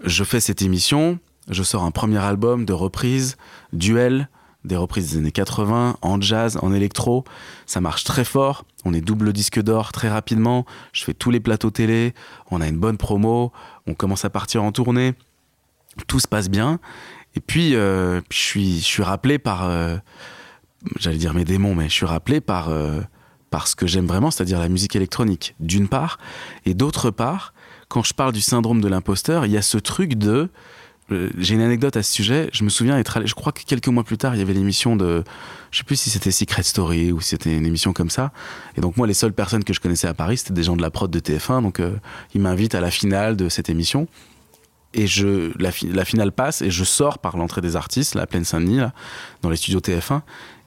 Je fais cette émission, je sors un premier album de reprises, duel, des reprises des années 80, en jazz, en électro. Ça marche très fort. On est double disque d'or très rapidement. Je fais tous les plateaux télé. On a une bonne promo. On commence à partir en tournée. Tout se passe bien. Et puis, euh, puis je, suis, je suis rappelé par, euh, j'allais dire mes démons, mais je suis rappelé par, euh, par ce que j'aime vraiment, c'est-à-dire la musique électronique, d'une part. Et d'autre part, quand je parle du syndrome de l'imposteur, il y a ce truc de. Euh, J'ai une anecdote à ce sujet. Je me souviens être allé. Je crois que quelques mois plus tard, il y avait l'émission de. Je sais plus si c'était Secret Story ou si c'était une émission comme ça. Et donc, moi, les seules personnes que je connaissais à Paris, c'était des gens de la prod de TF1. Donc, euh, ils m'invitent à la finale de cette émission. Et je, la, la finale passe et je sors par l'entrée des artistes, la Plaine Saint-Denis, dans les studios TF1.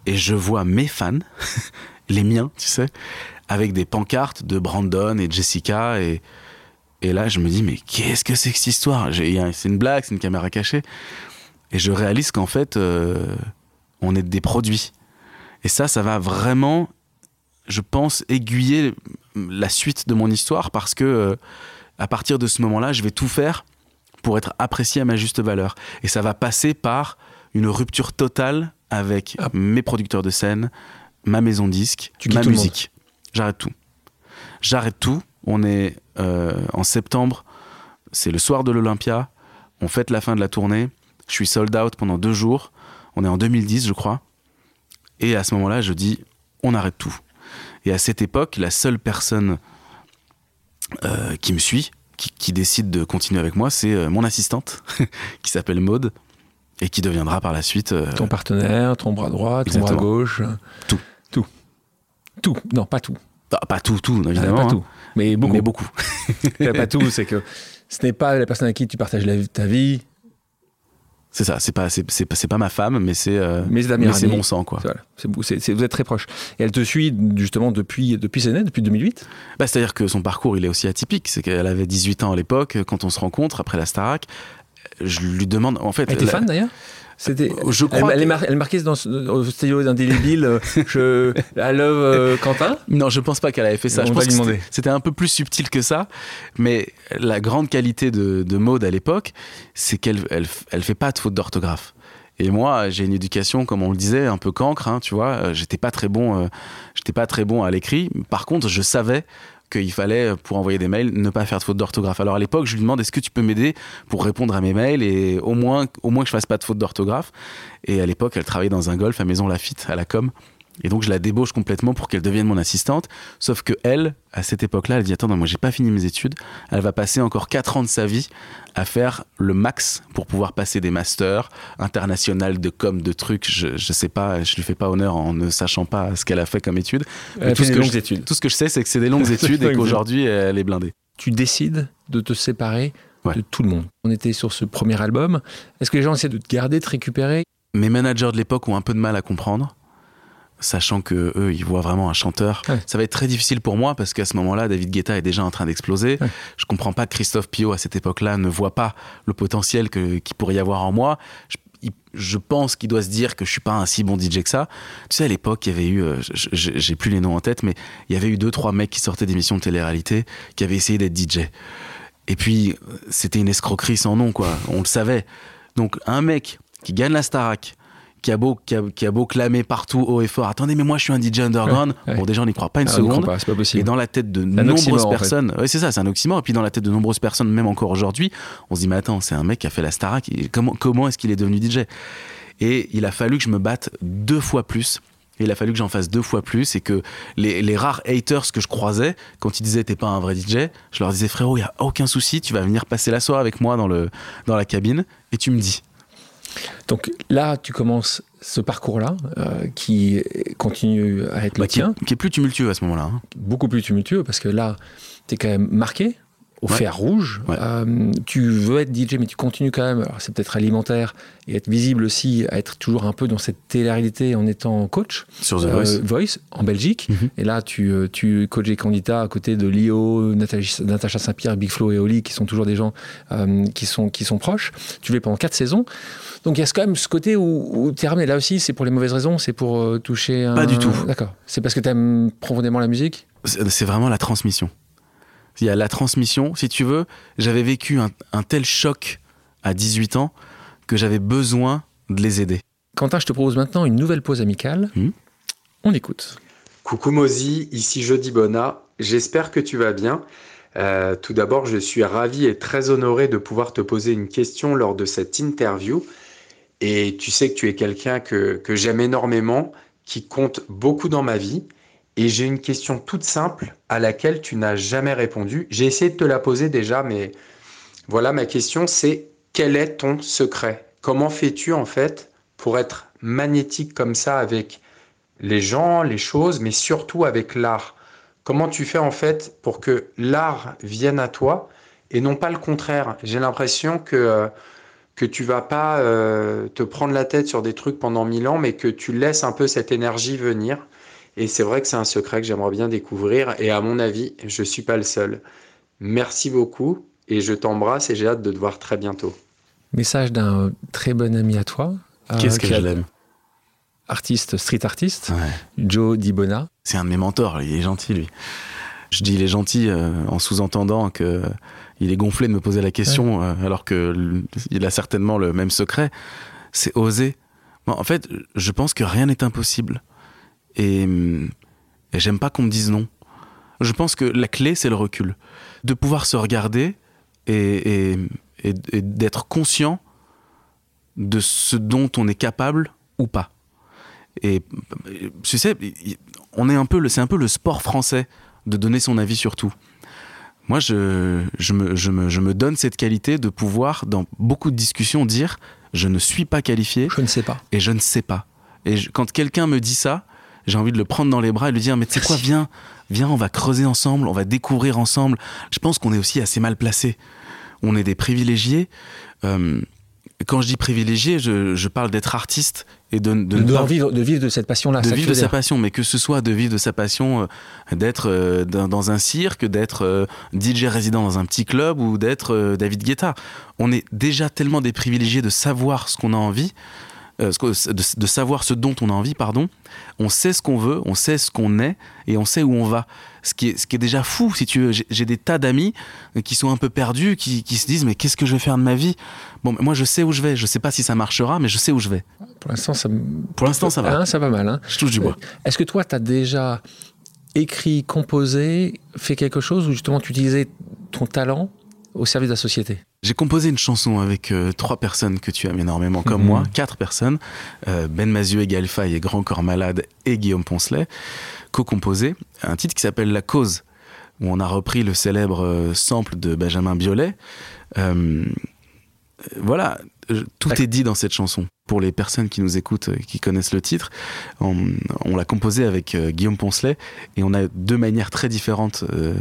Et je vois mes fans, [laughs] les miens, tu sais, avec des pancartes de Brandon et Jessica. Et, et là, je me dis, mais qu'est-ce que c'est que cette histoire? C'est une blague, c'est une caméra cachée. Et je réalise qu'en fait, euh, on est des produits. Et ça, ça va vraiment, je pense, aiguiller la suite de mon histoire parce que euh, à partir de ce moment-là, je vais tout faire pour être apprécié à ma juste valeur. Et ça va passer par une rupture totale avec Ah. mes producteurs de scène, ma maison disque, Tu ma musique. J'arrête tout. J'arrête tout. On est en septembre, c'est le soir de l'Olympia. On fête la fin de la tournée. Je suis sold out pendant deux jours. On est en 2010, je crois. Et à ce moment-là, je dis, on arrête tout. Et à cette époque, la seule personne euh, qui me suit, qui, qui décide de continuer avec moi, c'est euh, mon assistante, [laughs] qui s'appelle Maude, et qui deviendra par la suite. euh, Ton partenaire, ton bras droit, ton bras gauche. Tout. Tout. Tout. Non, pas tout. ah, pas tout, tout, évidemment. pas hein, tout. Mais beaucoup. Mais beaucoup. [laughs] pas tout, c'est que ce n'est pas la personne à qui tu partages la- ta vie, C'est ça, c'est pas, c'est, c'est, pas- c'est pas ma femme, mais c'est, euh, mais c'est la mais meilleure c'est amie. mon sang, quoi. Voilà. C'est vous, êtes très proches. Et elle te suit justement depuis, depuis années, depuis 2008 Bah, c'est-à-dire que son parcours, il est aussi atypique. C'est qu'elle avait 18 ans à l'époque, quand on se rencontre après la Starac. Je lui demande, en fait. Elle était la- fan d'ailleurs? C'était. Je Elle, crois. elle que- elle marquée dans, au stylo d'indélébile. euh, [laughs] je, I love euh, Quentin. Non, je pense pas qu'elle avait fait ça. On je pense lui que demander. c'était- un peu plus subtil que ça. Mais la grande qualité de, de Maude à l'époque, c'est qu'elle elle, elle fait pas de faute d'orthographe. Et moi, j'ai une éducation, comme on le disait, un peu cancre, hein, tu vois. Euh, J'étais pas très bon, euh, j'étais pas très bon à l'écrit. Par contre, je savais qu'il fallait, pour envoyer des mails, ne pas faire de faute d'orthographe. Alors à l'époque, je lui demande est-ce que tu peux m'aider pour répondre à mes mails et au moins, au moins que je fasse pas de faute d'orthographe? Et à l'époque, elle travaillait dans un golf à Maison Lafitte, à la com. Et donc, je la débauche complètement pour qu'elle devienne mon assistante. Sauf que elle, à cette époque-là, elle dit Attends, non, moi, j'ai pas fini mes études. Elle va passer encore 4 ans de sa vie à faire le max pour pouvoir passer des masters internationales de com, de trucs. Je, je sais pas, je lui fais pas honneur en ne sachant pas ce qu'elle a fait comme études. Elle tout ce que longues je- études. Tout ce que je sais, c'est que c'est des [laughs] longues études et qu'aujourd'hui, elle est blindée. Tu décides de te séparer Ouais. de tout le monde. On était sur ce premier album. Est-ce que les gens essaient de te garder, de te récupérer? Mes managers de l'époque ont un peu de mal à comprendre, sachant que eux, ils voient vraiment un chanteur. Ouais. Ça va être très difficile pour moi parce qu'à ce moment-là, David Guetta est déjà en train d'exploser. Ouais. Je comprends pas que Christophe Pio à cette époque-là ne voit pas le potentiel que- qu'il pourrait y avoir en moi. Je- il, je pense qu'il doit se dire que je suis pas un si bon DJ que ça. Tu sais, à l'époque, il y avait eu, euh, j'ai plus les noms en tête, mais il y avait eu deux, trois mecs qui sortaient d'émissions de télé-réalité qui avaient essayé d'être DJ. Et puis, c'était une escroquerie sans nom, quoi. On le savait. Donc, un mec qui gagne la Starac, qui a beau, qui a, beau clamer partout haut et fort, attendez, mais moi je suis un DJ underground. Bon, déjà, on n'y croit pas une ah, seconde. Pas, pas possible. Et dans la tête de nombreuses personnes, ouais, c'est ça, c'est un oxymore. Et puis dans la tête de nombreuses personnes, même encore aujourd'hui, on se dit, mais attends, c'est un mec qui a fait la Starac. Comment, comment est-ce qu'il est devenu DJ Et il a fallu que je me batte deux fois plus. Et il a fallu que j'en fasse deux fois plus et que les, les, rares haters que je croisais, quand ils disaient t'es pas un vrai DJ, je leur disais frérot, il y a aucun souci, tu vas venir passer la soirée avec moi dans, le, dans la cabine et tu me dis. Donc là, tu commences ce parcours-là euh, qui continue à être le bah, tien. Qui est, plus tumultueux à ce moment-là. Hein. Beaucoup plus tumultueux parce que là, tu es quand même marqué au fer rouge. Euh, tu veux être DJ, mais tu continues quand même. C'est peut-être alimentaire et être visible aussi, à être toujours un peu dans cette télé-réalité en étant coach. Sur The euh, Voice. en Belgique. Mhm. Et là, tu, euh, tu coaches des candidats à côté de Lio, Natacha Saint-Pierre, Big Flo et Oli, qui sont toujours des gens qui, sont, qui sont proches. Tu l'es pendant quatre saisons. Donc il y a quand même ce côté où, tu es ramené. Là aussi, c'est pour les mauvaises raisons, c'est pour toucher un... Pas du tout. D'accord. C'est parce que tu aimes profondément la musique? C'est vraiment la transmission il y a la transmission. Si tu veux, j'avais vécu un, tel choc à 18 ans que j'avais besoin de les aider. Quentin, je te propose maintenant une nouvelle pause amicale. Hmm. On écoute. Coucou Mozi, ici Jody Bona. J'espère que tu vas bien. Euh, tout d'abord, je suis ravi et très honoré de pouvoir te poser une question lors de cette interview. Et tu sais que tu es quelqu'un que, que j'aime énormément, qui compte beaucoup dans ma vie. Et j'ai une question toute simple à laquelle tu n'as jamais répondu. J'ai essayé de te la poser déjà, mais voilà ma question, c'est quel est ton secret? Comment fais-tu en fait pour être magnétique comme ça avec les gens, les choses, mais surtout avec l'art? Comment tu fais en fait pour que l'art vienne à toi et non pas le contraire? J'ai l'impression que, euh, que tu vas pas euh, te prendre la tête sur des trucs pendant mille ans, mais que tu laisses un peu cette énergie venir. Et c'est vrai que c'est un secret que j'aimerais bien découvrir. Et à mon avis, je ne suis pas le seul. Merci beaucoup et je t'embrasse et j'ai hâte de te voir très bientôt. Message d'un très bon ami à toi. Euh, Qu'est-ce que je l'aime Artiste, street artiste, Joe Dibona. C'est un de mes mentors, il est gentil lui. Je dis il est gentil euh, en sous-entendant que il est gonflé de me poser la question euh, alors que il a certainement le même secret. C'est oser. en fait, je pense que rien n'est impossible. Et, j'aime pas qu'on me dise non. Je pense que la clé, c'est le recul. De pouvoir se regarder et, d'être conscient de ce dont on est capable ou pas. Et tu sais, on est un peu, c'est un peu le sport français de donner son avis sur tout. Moi, je, je, me, je, me, je me donne cette qualité de pouvoir, dans beaucoup de discussions, dire je ne suis pas qualifié. Je ne sais pas. Et je ne sais pas. Et quand quelqu'un me dit ça, j'ai envie de le prendre dans les bras et lui dire mais tu sais quoi viens viens on va creuser ensemble on va découvrir ensemble. Je pense qu'on est aussi assez mal placé on est des privilégiés. Euh, quand je dis privilégié je, parle d'être artiste et de de, vivre, de vivre de cette passion là de vivre de sa passion mais que ce soit de vivre de sa passion euh, d'être euh, dans, un cirque d'être DJ résident dans un petit club ou d'être David Guetta. On est déjà tellement des privilégiés de savoir ce qu'on a envie euh, de, savoir ce dont on a envie, pardon. On sait ce qu'on veut, on sait ce qu'on est et on sait où on va. Ce qui est, ce qui est déjà fou, si tu veux. J'ai des tas d'amis qui sont un peu perdus, qui, se disent mais qu'est-ce que je vais faire de ma vie? Bon, moi je sais où je vais. Je sais pas si ça marchera, mais je sais où je vais. Pour l'instant, ça. Pour l'instant, ça va. Hein, ça va mal. Hein. Je touche du bois. Est-ce que toi, tu as déjà écrit, composé, fait quelque chose où justement tu utilisais ton talent au service de la société? J'ai composé une chanson avec euh, trois personnes que tu aimes énormément, comme mhm. moi, quatre personnes, euh, Ben Mazieu, Gaël Faye et Grand Corps Malade et Guillaume Poncelet, co-composé, un titre qui s'appelle La Cause, où on a repris le célèbre euh, sample de Benjamin Biolay. voilà, tout est dit dans cette chanson pour les personnes qui nous écoutent, qui connaissent le titre, on, l'a composé avec euh, Guillaume Poncelet et on a deux manières très différentes euh,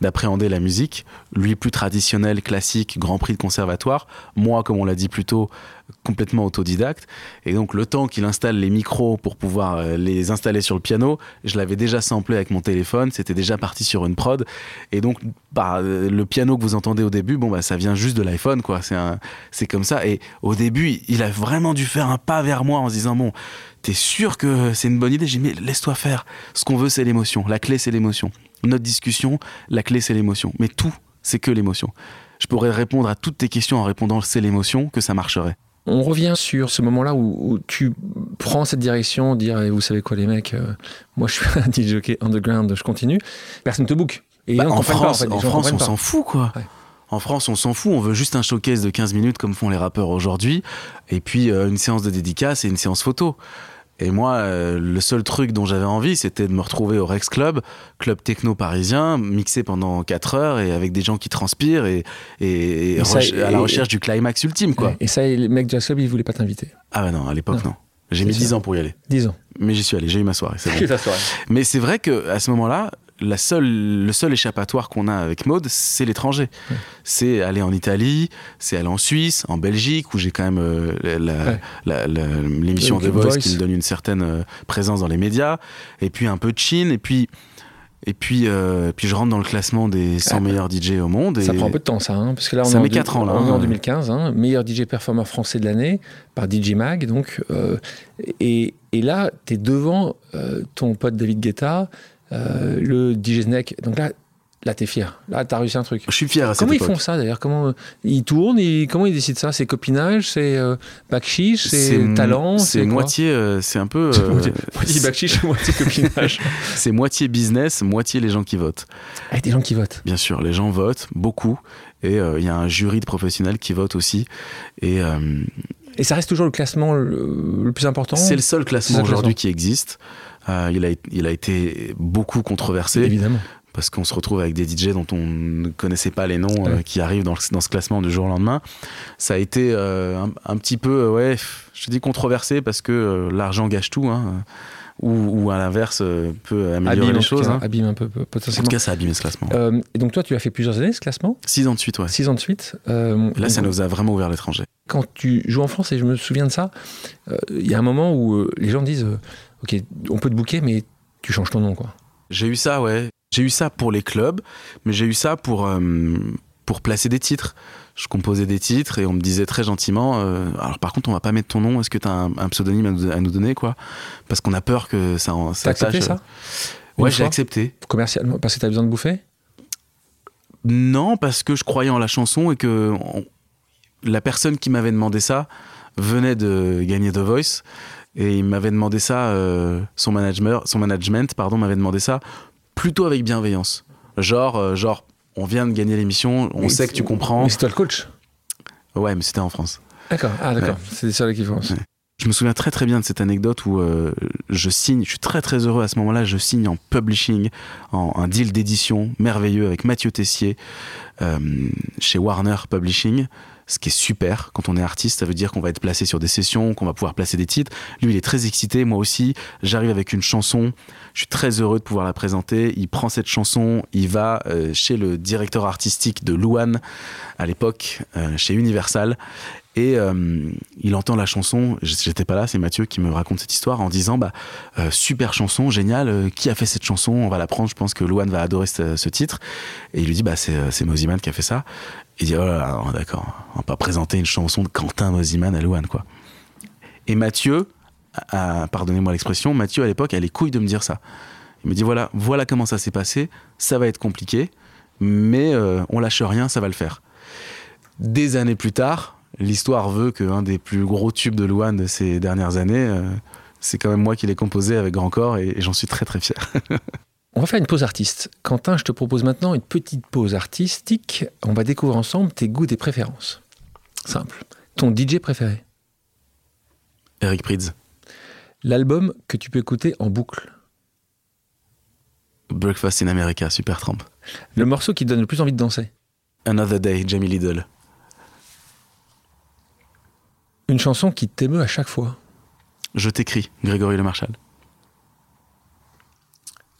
d'appréhender la musique. Lui plus traditionnel, classique, Grand Prix de conservatoire. Moi, comme on l'a dit plus tôt, complètement autodidacte. Et donc le temps qu'il installe les micros pour pouvoir euh, les installer sur le piano, je l'avais déjà samplé avec mon téléphone, c'était déjà parti sur une prod. Et donc bah, le piano que vous entendez au début, bon bah ça vient juste de l'iPhone quoi. C'est c'est comme ça. Et au début, il a vraiment dû faire un pas vers moi en se disant bon, t'es sûr que c'est une bonne idée? J'ai dit mais laisse-toi faire. Ce qu'on veut, c'est l'émotion. La clé, c'est l'émotion. Notre discussion, la clé, c'est l'émotion. Mais tout, c'est que l'émotion. Je pourrais répondre à toutes tes questions en répondant c'est l'émotion que ça marcherait. On revient sur ce moment-là où, tu prends cette direction, dire eh, vous savez quoi les mecs, euh, moi je suis un [laughs] DJ underground, je continue. Personne te book. Et bah, en, France, en, France, on s'en fout quoi. En France, on s'en fout, on veut juste un showcase de 15 minutes comme font les rappeurs aujourd'hui, et puis euh, une séance de dédicace et une séance photo. Et moi, euh, le seul truc dont j'avais envie, c'était de me retrouver au Rex Club, club techno parisien, mixé pendant 4 heures et avec des gens qui transpirent et, et, à la recherche du climax ultime. Quoi. Et ça, les mecs de Club, ils voulaient pas t'inviter Ah bah non, à l'époque, non. J'ai mis 10 ans pour y aller. 10 ans. Mais j'y suis allé, j'ai eu ma soirée. [laughs] Mais c'est vrai qu'à ce moment-là, la seule, le seul échappatoire qu'on a avec Maude, c'est l'étranger. C'est aller en Italie, c'est aller en Suisse, en Belgique, où j'ai quand même euh, l'émission de Voice, qui me donne une certaine euh, présence dans les médias, et puis un peu de Chine, et puis et puis, euh, puis je rentre dans le classement des 100 meilleurs DJ au monde. Et ça prend un peu de temps, ça. Hein, parce que là, on ça met 4 ans. Là, on est en 2015. Hein, meilleur DJ performeur français de l'année par DJ Mag. Donc, et, et, là, tu es devant ton pote David Guetta, euh, le Snake. Donc là, là t'es fier. Là, t'as réussi un truc. Je suis fier à Comment ils font ça d'ailleurs? Comment euh, ils tournent Comment ils décident ça? C'est copinage? C'est euh, C'est talent? C'est moitié. Euh, c'est un peu. [laughs] moitié, moitié moitié copinage. [laughs] c'est moitié business, moitié les gens qui votent. Ah, des gens qui votent. Bien sûr, les gens votent beaucoup et il y a un jury de professionnels qui votent aussi et. et ça reste toujours le classement le, plus important? C'est le seul classement aujourd'hui qui existe. Euh, il, a, il a été beaucoup controversé. Évidemment parce qu'on se retrouve avec des DJ dont on ne connaissait pas les noms euh, qui arrivent dans, dans, ce classement du jour au lendemain. Ça a été euh, un, petit peu, ouais, je dis controversé parce que l'argent gâche tout, hein, ou, à l'inverse peut améliorer les choses. Hein. Abîme un peu potentiellement. En tout cas, ça a abîmé ce classement. et donc toi, tu as fait plusieurs années ce classement? Six ans de suite, ouais. Six ans de suite. là, ça nous a vraiment ouvert l'étranger. Quand tu joues en France, et je me souviens de ça, il y a un moment où les gens disent ok, on peut te booker, mais tu changes ton nom, quoi. J'ai eu ça, ouais. J'ai eu ça pour les clubs, mais j'ai eu ça pour, euh, pour placer des titres. Je composais des titres et on me disait très gentiment euh, alors par contre on va pas mettre ton nom est-ce que tu as un, pseudonyme à nous, donner quoi? Parce qu'on a peur que ça ça accepté ça? ouais j'ai accepté commercialement parce que tu as besoin de bouffer? Non parce que je croyais en la chanson et que la personne qui m'avait demandé ça venait de gagner The Voice et il m'avait demandé ça, euh, son, management, son management pardon, m'avait demandé ça plutôt avec bienveillance. Genre, euh, genre on vient de gagner l'émission, on sait que tu comprends. Mais c'est toi le coach Ouais, mais c'était en France. D'accord, ah d'accord, c'est ça l'équivalence. Je me souviens très très bien de cette anecdote où euh, je signe, je suis très très heureux à ce moment-là, je signe en publishing, en un deal d'édition merveilleux avec Mathieu Tessier chez Warner Publishing ce qui est super quand on est artiste, ça veut dire qu'on va être placé sur des sessions, qu'on va pouvoir placer des titres. Lui, il est très excité, moi aussi. J'arrive avec une chanson, je suis très heureux de pouvoir la présenter. Il prend cette chanson, il va euh, chez le directeur artistique de Luan à l'époque, euh, chez Universal, et euh, il entend la chanson, j'étais pas là, c'est Mathieu qui me raconte cette histoire en disant bah super chanson, génial, qui a fait cette chanson On va la prendre, je pense que Luan va adorer ce, titre. Et il lui dit bah c'est Moziman qui a fait ça. Il dit, oh là d'accord, on va pas présenter une chanson de Quentin Mosiman à Louane, quoi. Et Mathieu, pardonnez-moi l'expression, Mathieu à l'époque a les couilles de me dire ça. Il me dit, voilà, voilà comment ça s'est passé, ça va être compliqué, mais euh, on lâche rien, ça va le faire. Des années plus tard, l'histoire veut qu'un des plus gros tubes de Louane de ces dernières années, euh, c'est quand même moi qui l'ai composé avec grand corps et j'en suis très très fier. [laughs] On va faire une pause artiste. Quentin, je te propose maintenant une petite pause artistique. On va découvrir ensemble tes goûts, tes préférences. Simple. Ton DJ préféré Eric Prydz. L'album que tu peux écouter en boucle Breakfast in America, Super Tramp. Le morceau qui te donne le plus envie de danser Another Day, Jamie Lidl. Une chanson qui t'émeut à chaque fois Je t'écris, Grégory Le Marchal.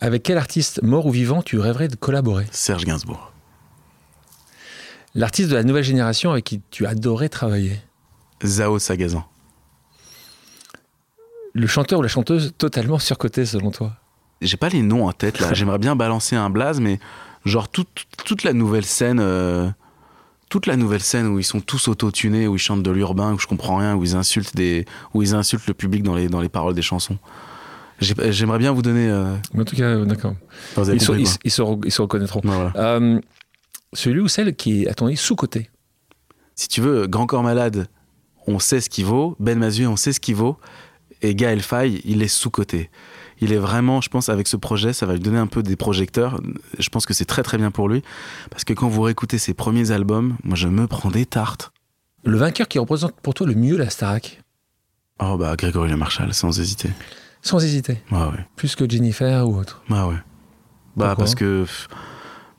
Avec quel artiste, mort ou vivant, tu rêverais de collaborer? Serge Gainsbourg. L'artiste de la nouvelle génération avec qui tu adorais travailler? Zao Sagazan. Le chanteur ou la chanteuse totalement surcoté selon toi? J'ai pas les noms en tête là. [laughs] J'aimerais bien balancer un blaze, mais genre toute, toute la nouvelle scène, euh, toute la nouvelle scène où ils sont tous auto-tunés, où ils chantent de l'urbain, où je comprends rien, où ils insultent des, où ils insultent le public dans les dans les paroles des chansons. J'ai- J'aimerais bien vous donner. euh, En tout cas, euh, d'accord. Ils, se- ils, ils ils reconnaîtront. Ouais, voilà. Euh, celui ou celle qui est, à ton avis, sous-côté Si tu veux, Grand Corps Malade, on sait ce qu'il vaut. Ben Mazué, on sait ce qu'il vaut. Et Gaël Faye, il est sous-coté. Il est vraiment, je pense, avec ce projet, ça va lui donner un peu des projecteurs. Je pense que c'est très très bien pour lui. Parce que quand vous réécoutez ses premiers albums, moi je me prends des tartes. Le vainqueur qui représente pour toi le mieux la Starac Oh bah Grégory Le Marchal, sans hésiter. Sans hésiter. Ouais. Plus que Jennifer ou autre. Ouais, ouais. Bah Pourquoi parce que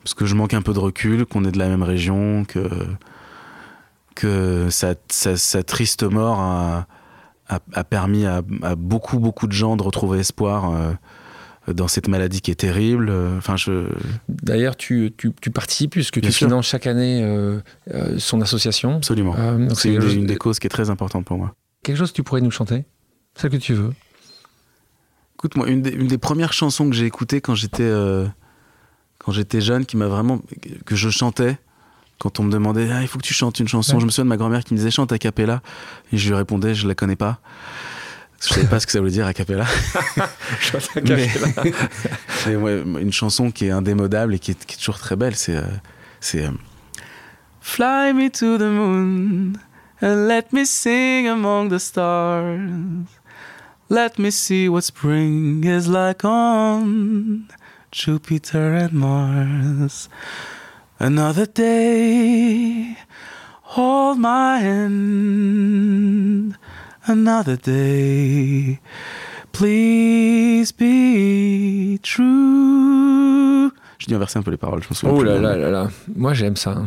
parce que je manque un peu de recul, qu'on est de la même région, que que sa, sa, sa triste mort a, a, a permis à, à beaucoup beaucoup de gens de retrouver espoir euh, dans cette maladie qui est terrible. Enfin, je D'ailleurs, tu, tu, tu participes puisque Bien tu sûr. finances chaque année euh, euh, son association. absolument. Euh, c'est une, une des causes qui est très importante pour moi. Quelque chose que tu pourrais nous chanter? Celle que tu veux. Écoute, moi, une des, une des premières chansons que j'ai écoutées quand j'étais euh, quand j'étais jeune, qui m'a vraiment que je chantais, quand on me demandait ah, il faut que tu chantes une chanson, Ouais. je me souviens de ma grand-mère qui me disait chante a cappella, et je lui répondais je la connais pas. Je savais pas ce que ça voulait dire a cappella. [laughs] mais, [laughs] mais ouais, une chanson qui est indémodable et qui est, qui est toujours très belle, c'est euh, c'est euh, Fly me to the moon and let me sing among the stars. Let me see what spring is like on Jupiter and Mars. Another day, hold my hand. Another day, please be true. J'ai dû inverser un peu les paroles, je souviens Oh là là là là. Moi, j'aime ça. hein.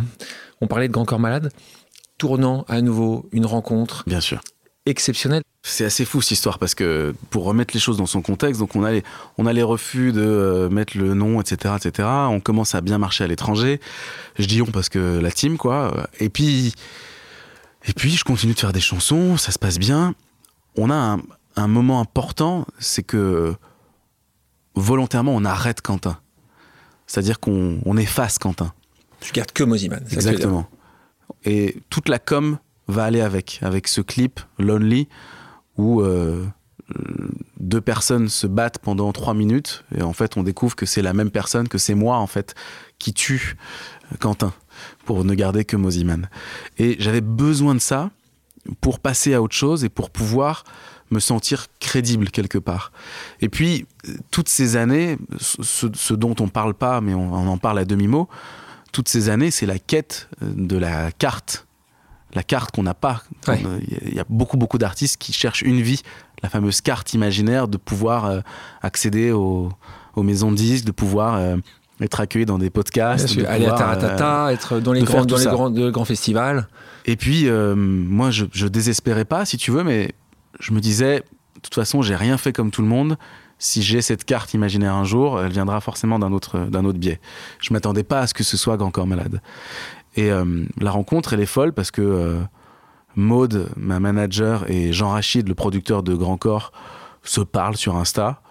On parlait de Grand Corps Malade. Tournant à nouveau une rencontre Bien sûr. exceptionnelle. C'est assez fou cette histoire parce que pour remettre les choses dans son contexte, donc on a les, on a les refus de euh, mettre le nom, etc., etc. On commence à bien marcher à l'étranger. Je dis on parce que la team, quoi. Et puis, et puis je continue de faire des chansons, ça se passe bien. On a un, un moment important, c'est que volontairement on arrête Quentin. C'est-à-dire qu'on on efface Quentin. Tu gardes que Moziman. Exactement. Et toute la com va aller avec, avec ce clip Lonely où euh, deux personnes se battent pendant trois minutes et en fait on découvre que c'est la même personne, que c'est moi en fait qui tue Quentin pour ne garder que Moziman. Et j'avais besoin de ça pour passer à autre chose et pour pouvoir me sentir crédible quelque part. Et puis, euh, toutes ces années, ce, dont on parle pas, mais on, on en parle à demi-mot, toutes ces années, c'est la quête euh, de la carte. La carte qu'on n'a pas. Ouais. On, euh, Il y a beaucoup, beaucoup d'artistes qui cherchent une vie, la fameuse carte imaginaire de pouvoir euh, accéder aux, aux maisons de disques, de pouvoir euh, être accueilli dans des podcasts. Bien sûr, de aller à pouvoir, Taratata, être dans les, grands, dans les grands, de grands festivals. Et puis, moi, je, je désespérais pas, si tu veux, mais je me disais, de toute façon, j'ai rien fait comme tout le monde. Si j'ai cette carte imaginaire un jour, elle viendra forcément d'un autre, d'un autre biais. Je m'attendais pas à ce que ce soit Grand Corps Malade. Et euh, la rencontre, elle est folle parce que euh, Maude, ma manager, et Jean Rachid, le producteur de Grand Corps, se parlent sur Insta.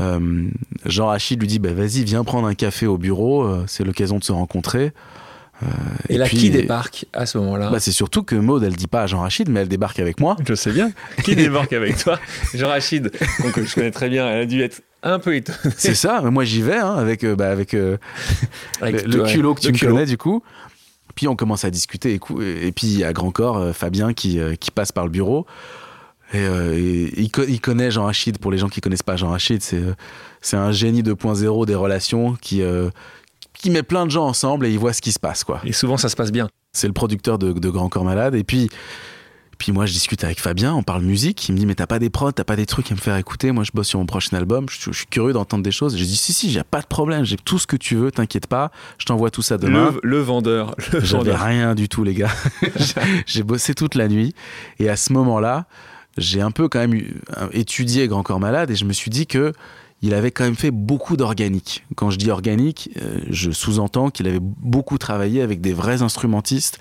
Euh, Jean Rachid lui dit bah, Vas-y, viens prendre un café au bureau, euh, c'est l'occasion de se rencontrer. Euh, Et, là, puis- qui débarque à ce moment-là? Bah, c'est surtout que Maud, elle dit pas à Jean Rachid, mais elle débarque avec moi. Je sais bien. Qui [laughs] débarque avec toi? Jean Rachid, donc je connais très bien. Elle a dû être un peu étonnée. C'est ça, mais moi j'y vais hein, avec, euh, bah, avec euh, Avec le, toi, culot que tu me culot. connais du coup. Puis on commence à discuter et, et puis il y a grand corps euh, Fabien qui, euh, qui passe par le bureau. Et, euh, et il, co- il connaît Jean Rachid. Pour les gens qui connaissent pas Jean Rachid, c'est c'est un génie 2.0 des relations qui, euh, qui met plein de gens ensemble et il voit ce qui se passe quoi. Et souvent, ça se passe bien. C'est le producteur de, de Grand Corps Malade. Et puis, puis moi, je discute avec Fabien, on parle musique. Il me dit, mais t'as pas des prods, t'as pas des trucs à me faire écouter. Moi, je bosse sur mon prochain album. Je, suis- je suis curieux d'entendre des choses. J'ai dit, si, si, j'ai pas de problème. J'ai tout ce que tu veux, t'inquiète pas. Je t'envoie tout ça demain. Le, le vendeur. Le J'avais vendeur. rien du tout, les gars. [laughs] [laughs] J'ai- bossé toute la nuit. Et à ce moment-là, j'ai un peu quand même eu- euh, étudié Grand Corps Malade et je me suis dit que il avait quand même fait beaucoup d'organique. Quand je dis organique, euh, je sous-entends qu'il avait beaucoup travaillé avec des vrais instrumentistes,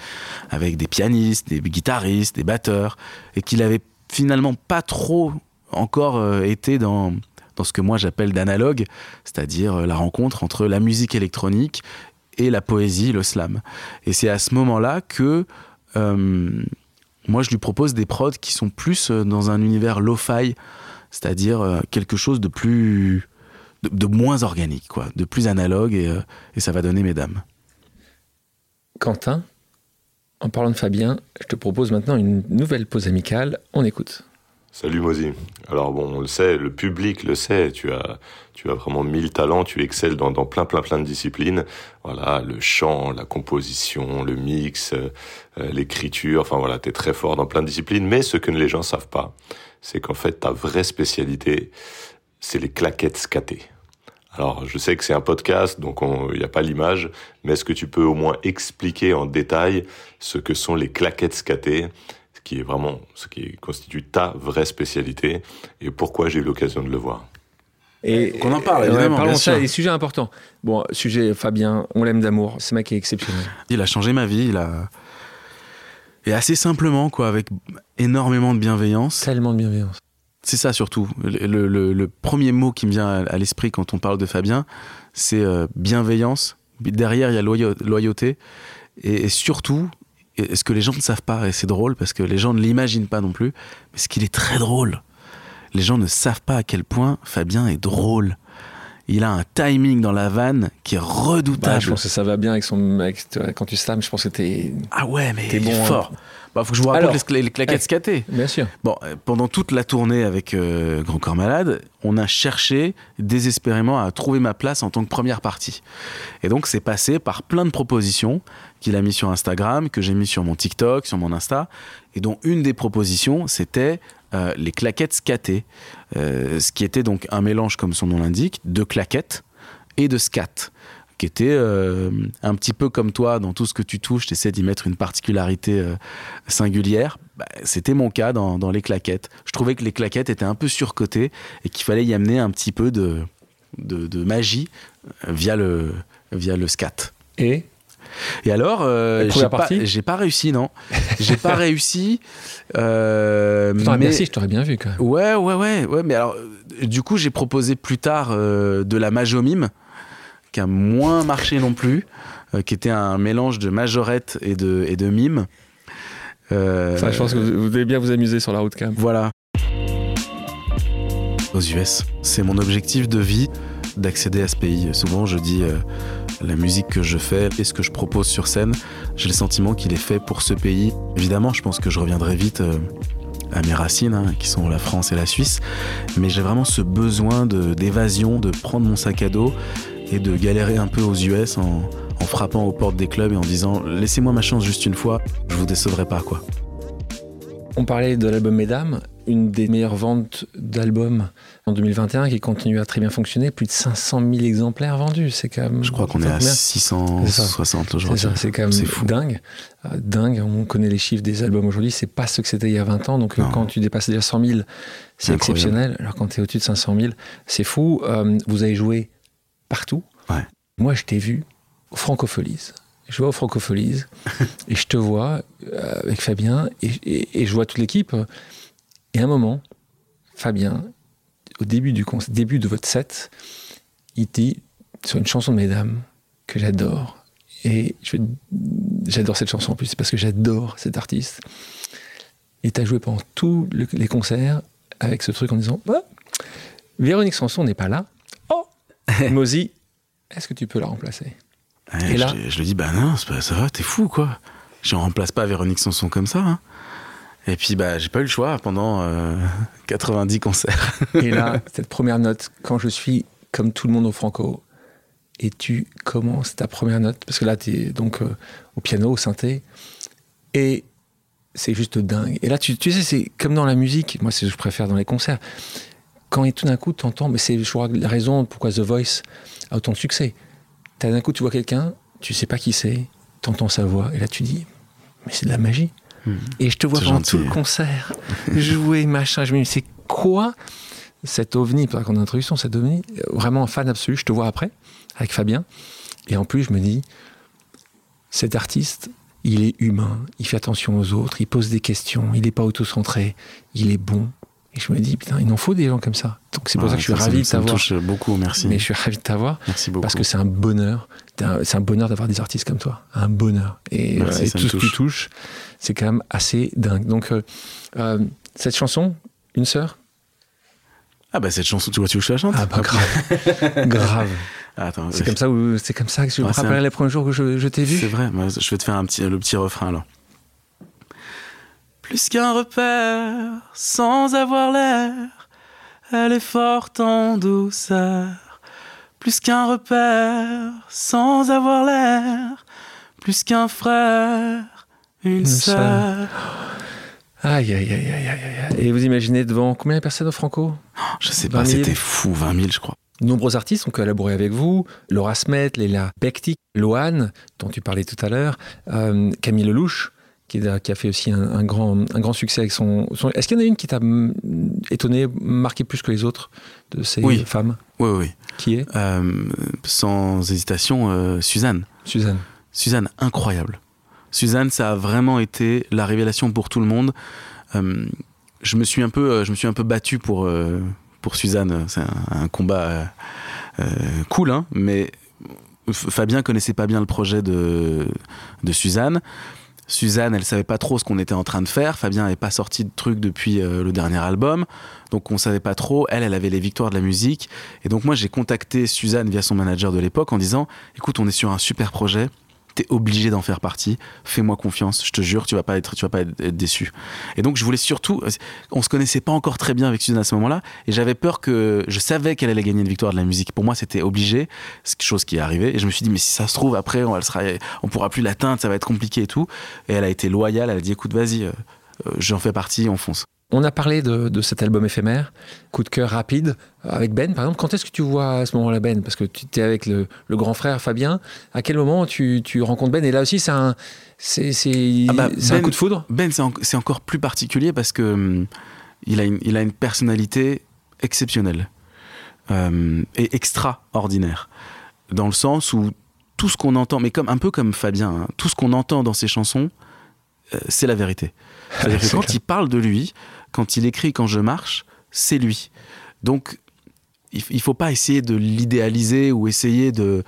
avec des pianistes, des guitaristes, des batteurs, et qu'il avait finalement pas trop encore euh, été dans, dans ce que moi j'appelle d'analogue, c'est-à-dire euh, la rencontre entre la musique électronique et la poésie, le slam. Et c'est à ce moment-là que moi, je lui propose des prods qui sont plus dans un univers lo-fi, c'est-à-dire euh, quelque chose de plus. De, moins organique, quoi, de plus analogue, et, et ça va donner mesdames. Quentin, en parlant de Fabien, je te propose maintenant une nouvelle pause amicale. On écoute. Salut Mozi. Alors bon, on le sait, le public le sait, tu as, tu as vraiment mille talents, tu excelles dans, dans plein plein plein de disciplines. Voilà, le chant, la composition, le mix, euh, l'écriture, enfin voilà, tu es très fort dans plein de disciplines, mais ce que les gens savent pas, c'est qu'en fait ta vraie spécialité, c'est les claquettes scatées. Alors, je sais que c'est un podcast, donc il n'y a pas l'image, mais est-ce que tu peux au moins expliquer en détail ce que sont les claquettes scatées qui est vraiment ce qui constitue ta vraie spécialité et pourquoi j'ai eu l'occasion de le voir? Et qu'on en parle, évidemment. parlons bien sûr. ça, les sujets importants. Bon, sujet Fabien, on l'aime d'amour, ce mec est exceptionnel. Il a changé ma vie, il a. Et assez simplement, quoi, avec énormément de bienveillance. Tellement de bienveillance. C'est ça surtout. Le, le, le, premier mot qui me vient à, l'esprit quand on parle de Fabien, c'est euh, bienveillance. Derrière, il y a loyauté. Et, et surtout, ce que les gens ne savent pas, et c'est drôle parce que les gens ne l'imaginent pas non plus, mais ce qu'il est très drôle. Les gens ne savent pas à quel point Fabien est drôle. Il a un timing dans la vanne qui est redoutable. Bah, je pense que ça va bien avec son. mec quand tu slams, je pense que t'es. Ah ouais, mais es bon, hein. fort. Bah, faut que je vous raconte les, claquettes scatées. Bien sûr. Bon, euh, pendant toute la tournée avec euh, Grand Corps Malade, on a cherché désespérément à trouver ma place en tant que première partie. Et donc, c'est passé par plein de propositions qu'il a mis sur Instagram, que j'ai mis sur mon TikTok, sur mon Insta, et dont une des propositions, c'était euh, les claquettes scatées, ce qui était donc un mélange, comme son nom l'indique, de claquettes et de scat qui était euh, un petit peu comme toi dans tout ce que tu touches, tu essaies d'y mettre une particularité euh, singulière. Bah, c'était mon cas dans, dans, les claquettes. Je trouvais que les claquettes étaient un peu surcotées et qu'il fallait y amener un petit peu de, de, magie euh, via le, via le scat. Et et alors, euh, j'ai pas, j'ai pas réussi, non. J'ai pas [laughs] réussi. Euh, mais... merci, je t'aurais bien vu quand même. Ouais, ouais, ouais, ouais. Mais alors, du coup, j'ai proposé plus tard de la majomime qui a moins marché non plus, euh, qui était un mélange de majorette et de, et de mime. Euh, je pense que vous, devez bien vous amuser sur la route quand même. Voilà. Aux US, c'est mon objectif de vie d'accéder à ce pays. Souvent, je dis euh, la musique que je fais et ce que je propose sur scène, j'ai le sentiment qu'il est fait pour ce pays. Évidemment, je pense que je reviendrai vite à mes racines, hein, qui sont la France et la Suisse, mais j'ai vraiment ce besoin d'évasion, de prendre mon sac à dos et de galérer un peu aux US en, frappant aux portes des clubs et en disant laissez-moi ma chance juste une fois, je vous décevrai pas quoi. On parlait de l'album Mesdames, une des meilleures ventes d'albums en 2021 qui continue à très bien fonctionner, plus de 500 000 exemplaires vendus, c'est quand même. Je crois qu'on est à 660 aujourd'hui. C'est quand même fou. dingue, euh, dingue. On connaît les chiffres des albums aujourd'hui, c'est pas ce que c'était il y a 20 ans. Donc quand tu dépasses déjà 100 000, c'est exceptionnel. Alors quand tu es au-dessus de 500 000, c'est fou. Euh, vous avez joué partout. Moi, je t'ai vu au Francopholies. Je vois au Francopholies [laughs] et je te vois euh, avec Fabien et, je vois toute l'équipe. Et à un moment, Fabien, au début, du début de votre set, il dit sur une chanson de Mesdames que j'adore. Et j'adore cette chanson en plus, c'est parce que j'adore cet artiste. Et tu as joué pendant tous les concerts avec ce truc en disant bah, Véronique Sanson n'est pas là. Oh [laughs] Mozi, est-ce que tu peux la remplacer? Et là, je, lui dis, bah non, ça va, t'es fou quoi. Je ne remplace pas Véronique Sanson comme ça. Hein. Et puis, bah, j'ai pas eu le choix pendant 90 euh, concerts. et là, [laughs] cette première note, quand je suis comme tout le monde au Franco, et tu commences ta première note, parce que là, tu es donc euh, au piano, au synthé, et c'est juste dingue. Et là, tu, tu sais, c'est comme dans la musique, moi, c'est ce que je préfère dans les concerts. Quand tout d'un coup, tu entends, mais c'est, je crois, la raison pourquoi The Voice a autant de succès. D'un coup, tu vois quelqu'un, tu sais pas qui c'est, tu entends sa voix, et là tu dis, mais c'est de la magie. Et je te vois pendant tout le concert, jouer, machin. Je me dis, c'est quoi cet ovni, par contre, introduction, cet ovni. Vraiment un fan absolu. Je te vois après, avec Fabien. Et en plus, je me dis, cet artiste, il est humain, il fait attention aux autres, il pose des questions, il n'est pas auto-centré, il est bon, Et je me dis, putain, il en faut des gens comme ça. Donc c'est pour ça que je suis ravi de Ça me t'avoir. touche beaucoup, merci. Mais je suis ravi de t'avoir Merci beaucoup. parce que c'est un bonheur. C'est un bonheur d'avoir des artistes comme toi. Un bonheur. Et, Merci, euh, et tout me ce qui touche. touche, c'est quand même assez dingue. Donc, euh, euh, cette chanson, Une sœur? Ah bah cette chanson, tu vois, tu veux que je la chante? Ah bah grave. [laughs] grave. Ah, Attends, C'est comme ça, où- c'est comme ça que je me Ouais, c'est rappellerai un- les premiers jours que je, je t'ai vu. C'est vrai, je vais te faire un petit, le petit refrain alors. Plus qu'un repère, sans avoir l'air, elle est forte en douceur. Plus qu'un repère, sans avoir l'air, plus qu'un frère, une, Une sœur. Aïe, aïe, aïe, aïe, aïe, aïe. Et vous imaginez devant combien de personnes au Franco? Je sais 20 pas, 000. c'était fou, 20 000 je crois. Nombreux artistes ont collaboré avec vous. Laura Smet, Léla Bektik, Loane, dont tu parlais tout à l'heure, euh, Camille Lelouch, qui, a fait aussi un, un grand, un grand succès avec son. son- Est-ce qu'il y en a une qui t'a mm, étonné, marqué plus que les autres de ces Oui. femmes? Oui, oui. Qui est? Euh, sans hésitation, euh, Suzanne. Suzanne. Suzanne, incroyable. Suzanne, ça a vraiment été la révélation pour tout le monde. Euh, je me suis un peu, je me suis un peu battu pour pour Suzanne. C'est un, un combat cool, hein, mais Fabien connaissait pas bien le projet de de Suzanne. Suzanne, elle savait pas trop ce qu'on était en train de faire. Fabien n'avait pas sorti de truc depuis euh, le dernier album, donc on savait pas trop. Elle, elle avait les victoires de la musique, et donc moi j'ai contacté Suzanne via son manager de l'époque en disant, écoute, on est sur un super projet, obligé d'en faire partie. Fais-moi confiance, je te jure, tu vas pas être, tu vas pas être, déçu. Et donc je voulais surtout, on se connaissait pas encore très bien avec Suzanne à ce moment-là, et j'avais peur que, je savais qu'elle allait gagner une victoire de la musique. Pour moi, c'était obligé, c'est chose qui est arrivé. Et je me suis dit, mais si ça se trouve après, on, elle on pourra plus l'atteindre, ça va être compliqué et tout. Et elle a été loyale, elle a dit, écoute, vas-y, euh, euh, j'en fais partie, on fonce. On a parlé de, de cet album éphémère, coup de cœur rapide, avec Ben par exemple. Quand est-ce que tu vois à ce moment-là Ben? Parce que tu es avec le, le grand frère Fabien. À quel moment tu, tu rencontres Ben? Et là aussi, c'est un, c'est, c'est, Ah bah, un Ben- coup de foudre? Ben, c'est en- c'est encore plus particulier parce que hum, il a une, il a une personnalité exceptionnelle euh, et extraordinaire. Dans le sens où tout ce qu'on entend, mais comme un peu comme Fabien, hein, tout ce qu'on entend dans ses chansons, euh, c'est la vérité. [laughs] C'est-à-dire que C'est quand clair. il parle de lui, quand il écrit Quand je marche, c'est lui. Donc, il, faut pas essayer de l'idéaliser ou essayer de.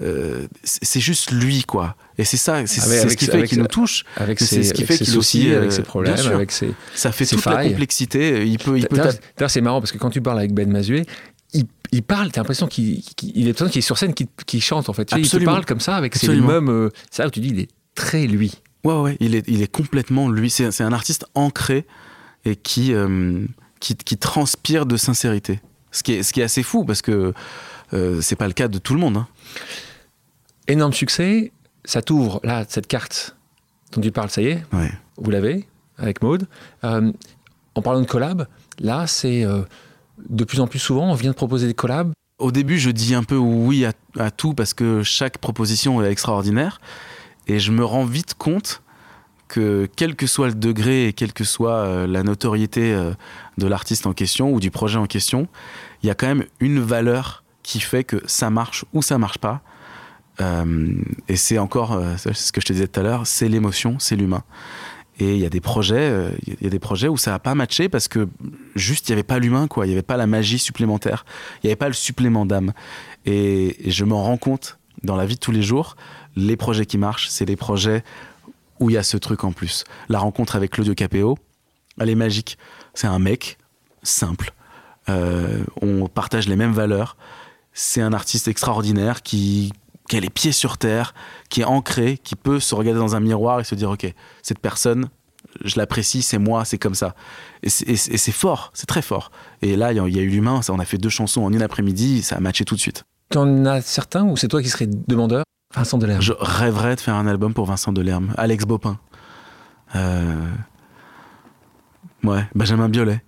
euh, c'est juste lui, quoi. Et c'est ça, c'est c'est ce qui fait qu'il nous touche. avec ses, ce qui avec fait ses qu'il aussi, avec euh, ses problèmes, bien sûr. avec ses. Ça fait ses toute la complexité. Il peut, il peut c'est marrant parce que quand tu parles avec Ben Mazué, il, il parle, t'as l'impression qu'il, qu'il- il est sur scène, qu'il, chante en fait. Tu sais, il te parle comme ça avec ses Absolument. mêmes. euh, c'est là où tu dis, il est très lui. Ouais, ouais, il est, il est complètement lui. C'est c'est un artiste ancré et qui, euh, qui, qui transpire de sincérité. Ce qui est, ce qui est assez fou parce que euh, c'est pas le cas de tout le monde. hein. Énorme succès, ça t'ouvre là cette carte dont tu parles, ça y est, Ouais. vous l'avez avec Maude. Euh, en parlant de collab, là c'est euh, de plus en plus souvent, on vient de proposer des collabs. Au début, je dis un peu oui à, à tout parce que chaque proposition est extraordinaire. Et je me rends vite compte que quel que soit le degré et quelle que soit euh, la notoriété euh, de l'artiste en question ou du projet en question, il y a quand même une valeur qui fait que ça marche ou ça marche pas. Euh, et c'est encore, ce que je te disais tout à l'heure, c'est l'émotion, c'est l'humain. Et il y a des projets, il y a des projets où ça n'a pas matché parce que juste il n'y avait pas l'humain, quoi. Il n'y avait pas la magie supplémentaire. Il n'y avait pas le supplément d'âme. Et, et je m'en rends compte dans la vie de tous les jours. Les projets qui marchent, c'est les projets où il y a ce truc en plus. La rencontre avec Claudio Capéo, elle est magique. C'est un mec simple. Euh, on partage les mêmes valeurs. C'est un artiste extraordinaire qui, qui a les pieds sur terre, qui est ancré, qui peut se regarder dans un miroir et se dire ok, cette personne, je l'apprécie, c'est moi, c'est comme ça. Et c'est- fort, c'est très fort. Et là, il y a- eu l'humain, on a fait deux chansons en une après-midi, ça a matché tout de suite. T'en as certains ou c'est toi qui serais demandeur? Vincent Delerme. Je rêverais de faire un album pour Vincent Delerme, Alex Bopin. Euh, Ouais, Benjamin Biolay,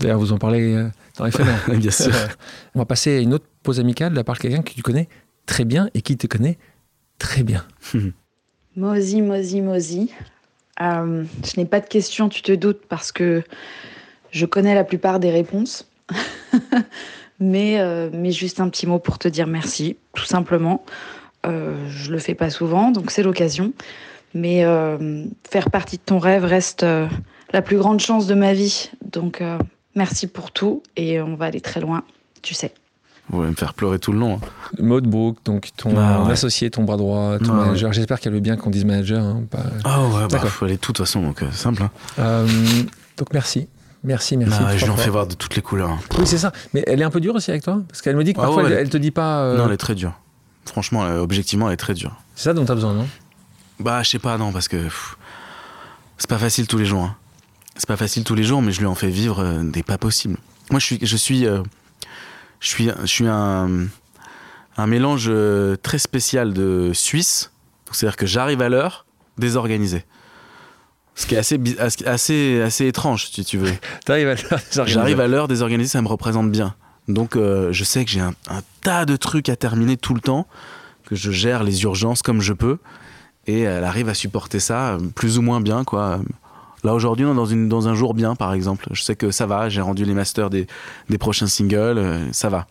D'ailleurs, vous en parlez euh, dans éphémère. [laughs] bien sûr. [laughs] On va passer à une autre pause amicale de la part de quelqu'un que tu connais très bien et qui te connaît très bien. Mozi, Mozi, Mozi. Euh, je n'ai pas de questions, tu te doutes, parce que je connais la plupart des réponses. [laughs] mais, euh, mais juste un petit mot pour te dire merci, tout simplement. Euh, je le fais pas souvent, donc c'est l'occasion. Mais euh, faire partie de ton rêve reste euh, la plus grande chance de ma vie Donc, euh, merci pour tout et on va aller très loin, tu sais. Vous allez me faire pleurer tout le long. hein. Maud Brook, donc ton Ah ouais. associé, ton bras droit, ton Ah ouais. manager. J'espère qu'elle veut bien qu'on dise manager. hein, pas- Ah ouais, bah, D'accord. faut aller de toute façon, donc euh, simple. Hein. Euh, donc merci. Merci, merci. Ah, je lui en fais voir de toutes les couleurs. hein. Oui, c'est ça. Mais elle est un peu dure aussi avec toi? Parce qu'elle me dit que Ah parfois ouais, elle, elle- te dit pas. euh, Non, elle est très dure. Franchement, objectivement, elle est très dure. C'est ça dont tu as besoin, non? Bah, je sais pas, non, parce que c'est pas facile tous les jours. hein. C'est pas facile tous les jours, mais je lui en fais vivre euh, des pas possibles. Moi, je suis, je suis, euh, je suis, je suis un, un mélange très spécial de Suisse. C'est-à-dire que j'arrive à l'heure, désorganisé. Ce qui est assez, assez, assez, étrange, si tu veux. [laughs] T'arrives à l'heure. J'arrive à l'heure désorganisé, ça me représente bien. Donc euh, je sais que j'ai un, un tas de trucs à terminer tout le temps, que je gère les urgences comme je peux, et elle arrive à supporter ça euh, plus ou moins bien, quoi. Là aujourd'hui, on est dans, une, dans un jour bien, par exemple. Je sais que ça va, j'ai rendu les masters des, des prochains singles, euh, ça va.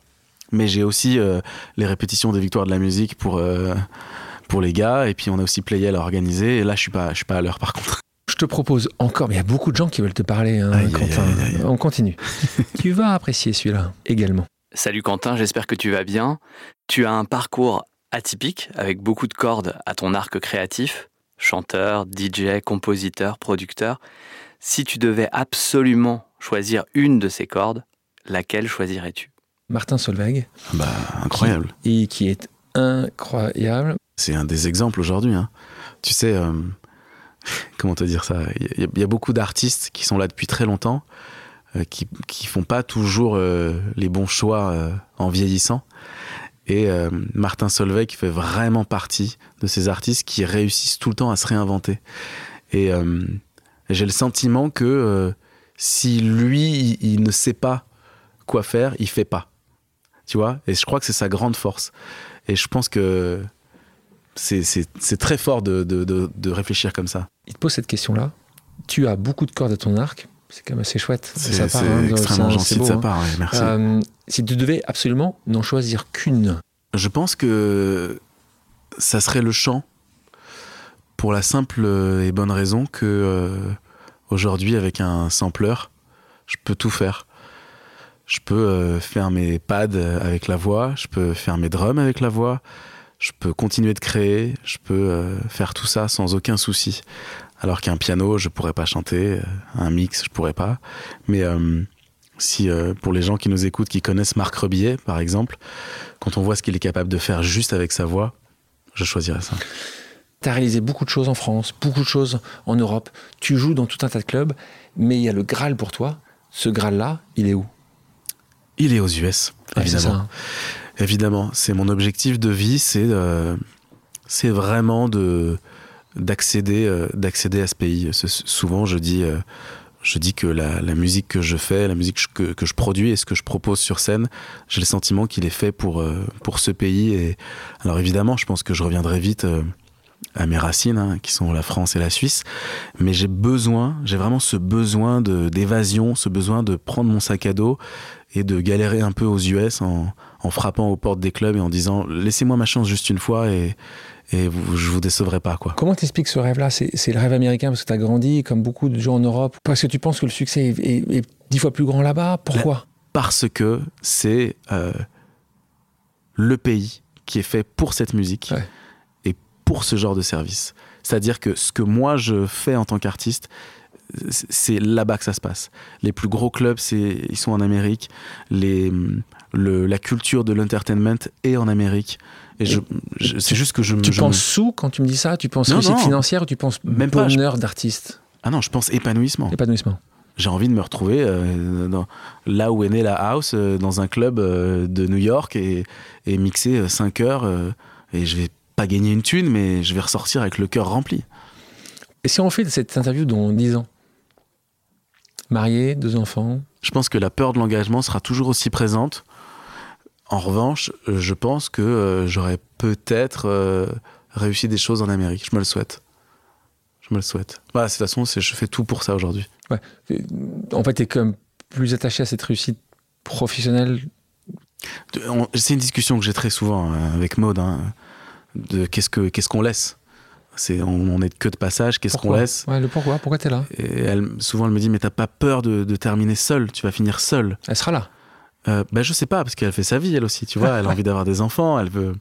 Mais j'ai aussi euh, les répétitions des victoires de la musique pour, pour les gars, et puis on a aussi Playel à organiser, et là je suis pas, je suis pas à l'heure par contre. Je te propose encore, mais il y a beaucoup de gens qui veulent te parler, hein, Aïe, Quentin. aïe, aïe. On continue. [laughs] tu vas apprécier celui-là également. Salut Quentin, j'espère que tu vas bien. Tu as un parcours atypique avec beaucoup de cordes à ton arc créatif, chanteur, DJ, compositeur, producteur. Si tu devais absolument choisir une de ces cordes, laquelle choisirais-tu? Martin Solveig, Bah, incroyable. et qui est incroyable. C'est un des exemples aujourd'hui. hein. Tu sais, euh, comment te dire ça? Il y, a- beaucoup d'artistes qui sont là depuis très longtemps, euh, qui, qui font pas toujours euh, les bons choix euh, en vieillissant. Et Martin Solveig fait vraiment partie de ces artistes qui réussissent tout le temps à se réinventer. Et j'ai le sentiment que si lui, il, il ne sait pas quoi faire, il fait pas. Tu vois? Et je crois que c'est sa grande force. Et je pense que c'est- très fort de, de- de- de réfléchir comme ça. Il te pose cette question-là. Tu as beaucoup de cordes à ton arc. C'est quand même assez chouette. C'est hein, extrêmement gentil c'est de beau, sa hein. part, ouais, merci. Euh, si tu devais absolument n'en choisir qu'une, Je pense que ça serait le chant pour la simple et bonne raison que euh, aujourd'hui, avec un sampler, je peux tout faire. Je peux euh, faire mes pads avec la voix, je peux faire mes drums avec la voix, je peux continuer de créer, je peux euh, faire tout ça sans aucun souci. Alors qu'un piano, je pourrais pas chanter, euh, un mix, je pourrais pas. Mais euh, si euh, pour les gens qui nous écoutent, qui connaissent Marc Rebillet, par exemple, quand on voit ce qu'il est capable de faire juste avec sa voix, je choisirais ça. tu as réalisé beaucoup de choses en France, beaucoup de choses en Europe. Tu joues dans tout un tas de clubs, mais il y a le Graal pour toi. Ce Graal-là, il est où? Il est aux US, c'est évidemment. Évidemment, c'est mon objectif de vie, c'est euh, vraiment euh, d'accéder à ce pays. Souvent, je dis euh, je dis que la, musique que je fais, la musique que, que je produis et ce que je propose sur scène, j'ai le sentiment qu'il est fait pour pour ce pays. Et alors évidemment, je pense que je reviendrai vite. à mes racines, hein, qui sont la France et la Suisse, mais j'ai besoin, j'ai vraiment ce besoin d'évasion, ce besoin de prendre mon sac à dos et de galérer un peu aux US en, en frappant aux portes des clubs et en disant laissez-moi ma chance juste une fois et, et vous, je vous décevrai pas quoi. Comment t'expliques ce rêve-là? C'est, le rêve américain parce que tu as grandi comme beaucoup de gens en Europe. Parce que tu penses que le succès est, est- est dix fois plus grand là-bas? Pourquoi? Parce que c'est euh, le pays qui est fait pour cette musique Ouais. et pour ce genre de service. C'est-à-dire que ce que moi je fais en tant qu'artiste, c'est- là-bas que ça se passe. Les plus gros clubs, ils sont en Amérique. Les, le, la culture de l'entertainment est en Amérique. Et c'est juste que je me. Tu je penses me- sous quand tu me dis ça? Tu penses Non, réussite non. financière ou tu penses Même pas, je- bonheur d'artiste? Ah non, je pense épanouissement. Épanouissement. J'ai envie de me retrouver euh, dans, là où est née la house, euh, dans un club euh, de New York et, et mixer 5 heures. et je vais pas gagner une thune, mais je vais ressortir avec le cœur rempli. Et si on fait cette interview dans 10 ans? Marié, deux enfants Je pense que la peur de l'engagement sera toujours aussi présente. En revanche, euh, je pense que euh, j'aurais peut-être euh, réussi des choses en Amérique. Je me le souhaite. Je me le souhaite. Voilà, de toute façon, je fais tout pour ça aujourd'hui. En fait, tu es quand même plus attaché à cette réussite professionnelle? C'est une discussion que j'ai très souvent avec Maud. hein, de qu'est-ce que qu'est-ce qu'on laisse C'est on, on est que de passage. Qu'est-ce qu'on laisse Ouais, le pourquoi Pourquoi t'es là Et elle, souvent, elle me dit mais t'as pas peur de, de terminer seule Tu vas finir seule. Elle sera là. Euh, ben je sais pas parce qu'elle fait sa vie elle aussi. Tu vois, elle a envie d'avoir des enfants. Elle veut,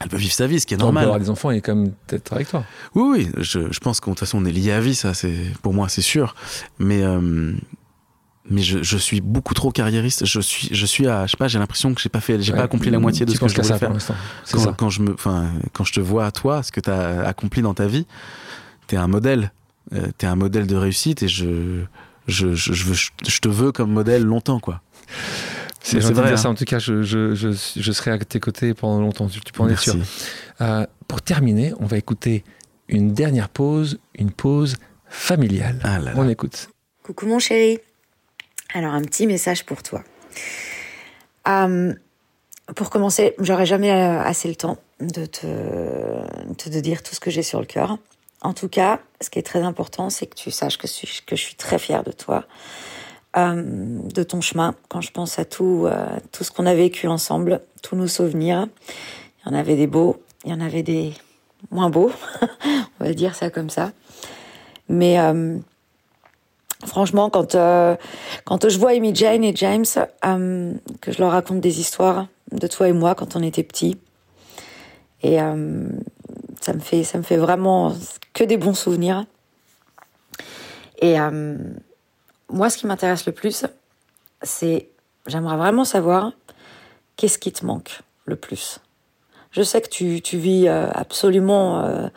elle veut vivre sa vie, ce qui est On peut normal. avoir des enfants et quand même peut-être avec toi. Oui, oui, je, je pense qu'en toute façon, on est lié à vie, ça, c'est pour moi, c'est sûr. Mais, euh, mais je, je suis beaucoup trop carriériste. Je suis, je suis à, je sais pas, j'ai l'impression que j'ai pas fait, j'ai Ouais. pas accompli la moitié de ce que je voulais ça faire. Quand, ça. quand je me, enfin, quand je te vois à toi, ce que tu as accompli dans ta vie, t'es un modèle. Euh, t'es un modèle de réussite et je, je, je, je veux, je te veux comme modèle longtemps, quoi. C'est vrai, dire hein. ça. En tout cas, je, je, je, je serai à tes côtés pendant longtemps. Tu tu peux en être sûr. Merci. Euh, pour terminer, on va écouter une dernière pause, une pause familiale. Ah là là. On écoute. Coucou mon chéri. Alors un petit message pour toi. Pour commencer, j'aurai jamais euh, assez le temps de te, de dire tout ce que j'ai sur le cœur. En tout cas, ce qui est très important, c'est que tu saches que, je suis- très fière de toi, de ton chemin. Quand je pense à tout, euh, tout ce qu'on a vécu ensemble, tous nos souvenirs, il y en avait des beaux, il y en avait des moins beaux, [laughs] on va dire ça comme ça. Mais franchement, quand, euh, quand je vois Amy Jane et James, euh, que je leur raconte des histoires de toi et moi quand on était petits, et euh, ça me fait vraiment que des bons souvenirs. Et moi, ce qui m'intéresse le plus, c'est j'aimerais vraiment savoir qu'est-ce qui te manque le plus? Je sais que tu, vis absolument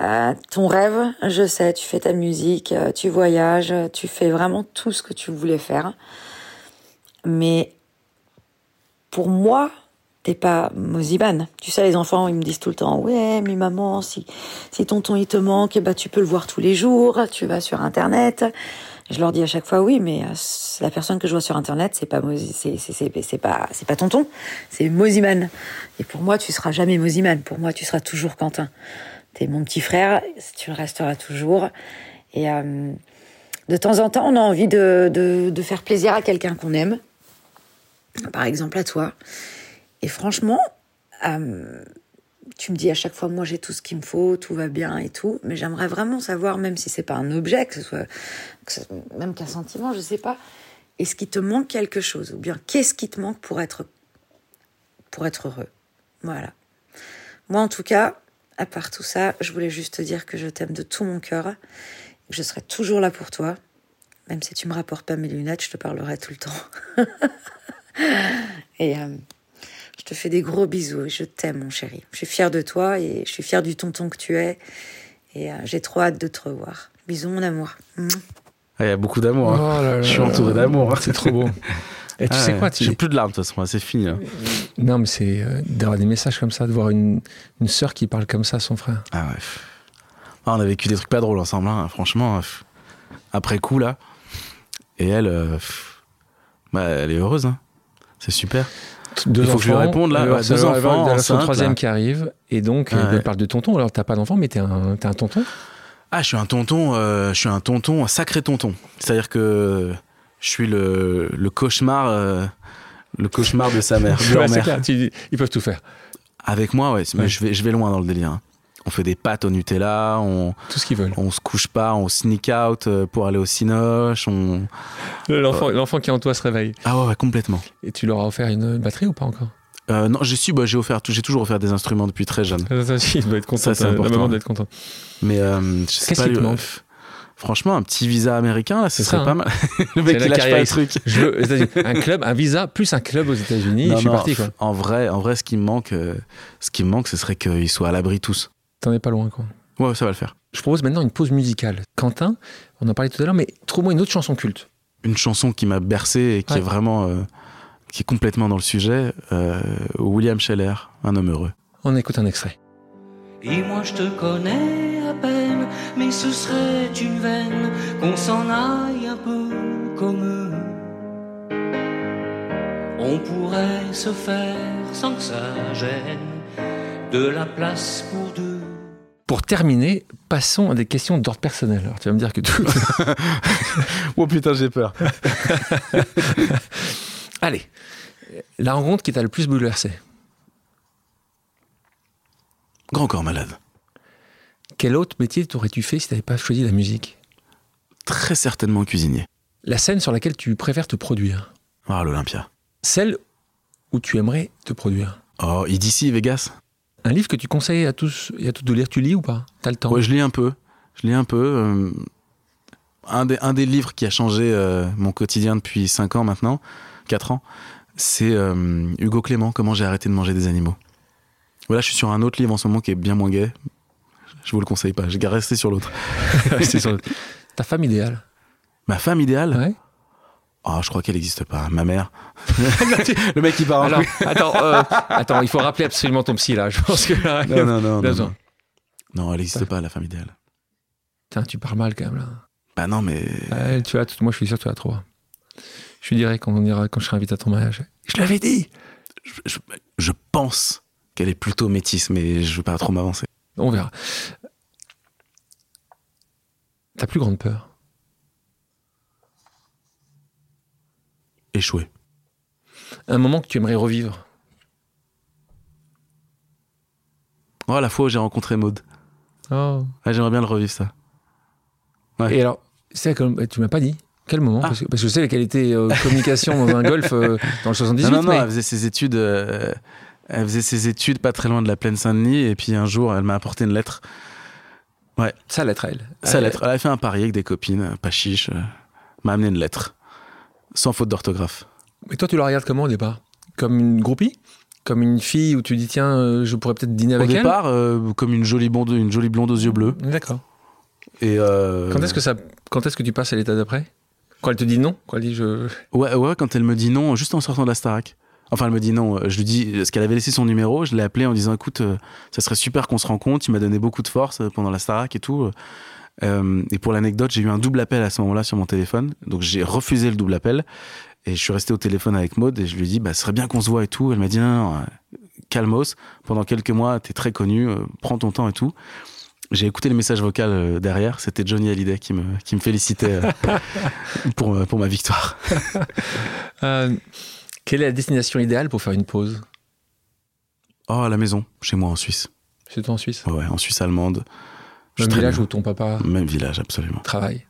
euh, euh, ton rêve, je sais, tu fais ta musique, euh, tu voyages, tu fais vraiment tout ce que tu voulais faire. Mais pour moi, t'es pas Moziban. Tu sais, les enfants, ils me disent tout le temps, ouais, mais maman, si, si tonton il te manque, eh ben, tu peux le voir tous les jours, tu vas sur Internet. Je leur dis à chaque fois, oui, mais euh, la personne que je vois sur Internet, c'est pas c'est, pas, c'est pas tonton, c'est Moziman. Et pour moi, tu seras jamais Moziman. Pour moi, tu seras toujours Quentin. T'es mon petit frère, tu le resteras toujours. Et euh, de temps en temps, on a envie de, faire plaisir à quelqu'un qu'on aime. Par exemple, à toi. Et franchement, euh, tu me dis à chaque fois, moi j'ai tout ce qu'il me faut, tout va bien et tout. Mais j'aimerais vraiment savoir, même si c'est pas un objet, que ce soit même qu'un sentiment, je sais pas, est-ce qu'il te manque quelque chose? Ou bien qu'est-ce qui te manque pour être, pour être heureux? Voilà. Moi en tout cas, à part tout ça, je voulais juste te dire que je t'aime de tout mon cœur, que je serai toujours là pour toi. Même si tu me rapportes pas mes lunettes, je te parlerai tout le temps. [laughs] et euh, je te fais des gros bisous et je t'aime, mon chéri. Je suis fière de toi et je suis fière du tonton que tu es. Et euh, j'ai trop hâte de te revoir. Bisous, mon amour. Ah, Il y a beaucoup d'amour. hein. Oh Je suis entouré d'amour. hein. C'est trop beau. [laughs] Et tu Ah sais ouais. quoi tu- J'ai plus de larmes de toute façon, c'est fini. là. Non, mais c'est euh, d'avoir des messages comme ça, de voir une, une sœur qui parle comme ça à son frère. Ah ouais. Ah, on a vécu des trucs pas drôles ensemble, hein, franchement. pff. Après coup, là. Et elle, euh, bah, elle est heureuse. hein. C'est super. Deux Il faut que je lui réponde, là. Ouais, deux enfants, son troisième là. qui arrive, et donc Ah euh, ouais. elle parle de tonton. Alors t'as pas d'enfant, mais t'es un, un tonton? Ah, je suis un tonton, euh, je suis un tonton, un sacré tonton. C'est-à-dire que je suis le, le cauchemar, euh, le cauchemar de sa mère, [laughs] de leur Ouais, c'est mère. clair, tu- ils peuvent tout faire, Avec moi, ouais, mais Ouais. je vais, je vais loin dans le délire. hein. On fait des pâtes au Nutella, on, tout ce qu'ils veulent. on se couche pas, on sneak out euh, pour aller au Cinoche, on... L'enfant, l'enfant qui est en toi se réveille. Ah ouais, ouais, complètement. Et tu leur as offert une batterie ou pas encore? Euh, non, j'ai su, bah, j'ai offert, j'ai toujours offert des instruments depuis très jeune. Il doit être content. Ça, c'est la important. maman doit être contente. Mais je sais Qu'est-ce pas. qui te manque? Franchement, un petit visa américain, là, ce serait ça, pas hein. mal. [laughs] le mec, il lâche pas le truc. Je un club, un visa plus un club aux États-Unis. Je suis non, parti quoi. En vrai, en vrai, ce qui me manque, euh, ce qui me manque, ce serait qu'ils soient à l'abri tous. T'en es pas loin quoi. Ouais, ça va le faire. Je propose maintenant une pause musicale. Quentin, on en parlait tout à l'heure, mais trouve-moi une autre chanson culte. Une chanson qui m'a bercé et qui Ouais. est vraiment, euh, qui est complètement dans le sujet. euh, William Scheller, un homme heureux. On écoute un extrait. Et moi je te connais à peine, mais ce serait une veine qu'on s'en aille un peu comme eux. On pourrait se faire sans que ça gêne de la place pour deux. Pour terminer, passons à des questions d'ordre personnel. Alors tu vas me dire que tout. [laughs] Oh putain, j'ai peur. [laughs] Allez, la rencontre qui t'a le plus bouleversé. Grand corps malade. Quel autre métier t'aurais-tu fait si tu n'avais pas choisi la musique? Très certainement cuisinier. La scène sur laquelle tu préfères te produire? Ah, l'Olympia. Celle où tu aimerais te produire? Oh, d'ici Vegas Un livre que tu conseilles à tous et à toutes de lire, tu lis ou pas? T'as le temps? Ouais, je lis un peu. Je lis un peu. euh, un, des, un des livres qui a changé euh, mon quotidien depuis 5 ans maintenant, 4 ans, c'est euh, Hugo Clément, Comment j'ai arrêté de manger des animaux. Voilà, je suis sur un autre livre en ce moment qui est bien moins gay. Je vous le conseille pas, j'ai [laughs] rester sur l'autre. Ta femme idéale Ma femme idéale Ouais. Oh, je crois qu'elle n'existe pas. Ma mère. [laughs] le mec qui part Alors, attends, euh, attends, il faut rappeler absolument ton psy là. Je pense que là, Non, non, non. Non, non. Non, elle n'existe pas, la femme idéale. Putain, tu parles mal quand même là. Bah non, mais. Ouais, tu as, moi je suis sûr que tu as trop. Je lui dirai quand on ira, quand je serai invité à ton mariage. Je l'avais dit. Je, je- je pense qu'elle est plutôt métisse, mais je veux pas trop m'avancer. On verra. Ta plus grande peur Échoué. Un moment que tu aimerais revivre Oh, la fois où j'ai rencontré Maud. Oh. Ouais, J'aimerais bien le revivre, ça. Ouais. Et alors, c'est tu m'as pas dit quel moment? Ah. parce, que, parce que je sais qu'elle était euh, communication dans un golf euh, dans le 78. non, non, non, mais- elle faisait ses études. euh, elle faisait ses études pas très loin de la plaine Saint-Denis, et puis un jour, elle m'a apporté une lettre. Ouais. Sa lettre, elle. Sa Elle- lettre. Elle avait fait un pari avec des copines, euh, pas chiche. euh, m'a amené une lettre. Sans faute d'orthographe. Et toi, tu la regardes comment au départ? Comme une groupie? Comme une fille où tu dis tiens, euh, je pourrais peut-être dîner Au avec départ, euh, comme une jolie, blonde, une jolie blonde aux yeux bleus. elle D'accord. Et euh, Quand est-ce que ça Quand est-ce que tu passes à l'état d'après? Quand elle te dit non? Quand elle dit je. Ouais, ouais, quand elle me dit non, juste en sortant de la Starac. Enfin, elle me dit non. euh, Je lui dis, parce qu'elle avait laissé son numéro, je l'ai appelé en disant, écoute, euh, ça serait super qu'on se rencontre. Tu m'as donné beaucoup de force euh, pendant la Starac et tout. Euh, et pour l'anecdote, j'ai eu un double appel à ce moment-là sur mon téléphone. Donc j'ai refusé le double appel. Et je suis resté au téléphone avec Maud et je lui ai dit, bah, ce serait bien qu'on se voit et tout. Elle m'a dit, non, non, euh, calmos. Pendant quelques mois, t'es très connu, euh, prends ton temps et tout. J'ai écouté les messages vocaux euh, derrière. C'était Johnny Hallyday qui me, qui me félicitait euh, [laughs] pour, euh, pour ma victoire. Quelle est la destination idéale pour faire une pause Oh, à la maison, chez moi en Suisse. C'est toi en Suisse Ouais, en Suisse allemande. Même village où ton papa Même village, absolument. travaille.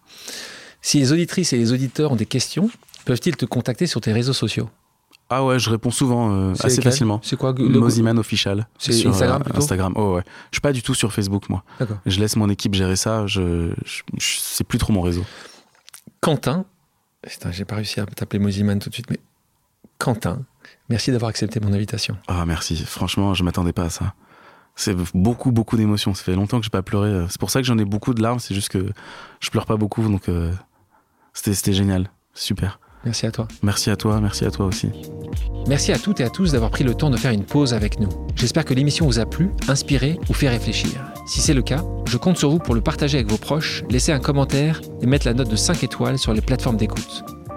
Si les auditrices et les auditeurs ont des questions, peuvent-ils te contacter sur tes réseaux sociaux Ah ouais, je réponds souvent, euh, assez facilement. C'est quoi Moziman Official. C'est sur, Instagram euh, plutôt Instagram, oh ouais. Je suis pas du tout sur Facebook, moi. D'accord. Je laisse mon équipe gérer ça. Je, je, je- c'est plus trop mon réseau. Quentin, j'ai pas réussi à t'appeler Moziman tout de suite, mais Quentin, merci d'avoir accepté mon invitation. Ah merci. Franchement, je m'attendais pas à ça. C'est beaucoup, beaucoup d'émotions. Ça fait longtemps que j'ai pas pleuré. C'est pour ça que j'en ai beaucoup de larmes. C'est juste que je pleure pas beaucoup, donc euh, c'était, c'était génial. Super. Merci à toi. Merci à toi. Merci à toi aussi. Merci à toutes et à tous d'avoir pris le temps de faire une pause avec nous. J'espère que l'émission vous a plu, inspiré ou fait réfléchir. Si c'est le cas, je compte sur vous pour le partager avec vos proches, laisser un commentaire et mettre la note de 5 étoiles sur les plateformes d'écoute.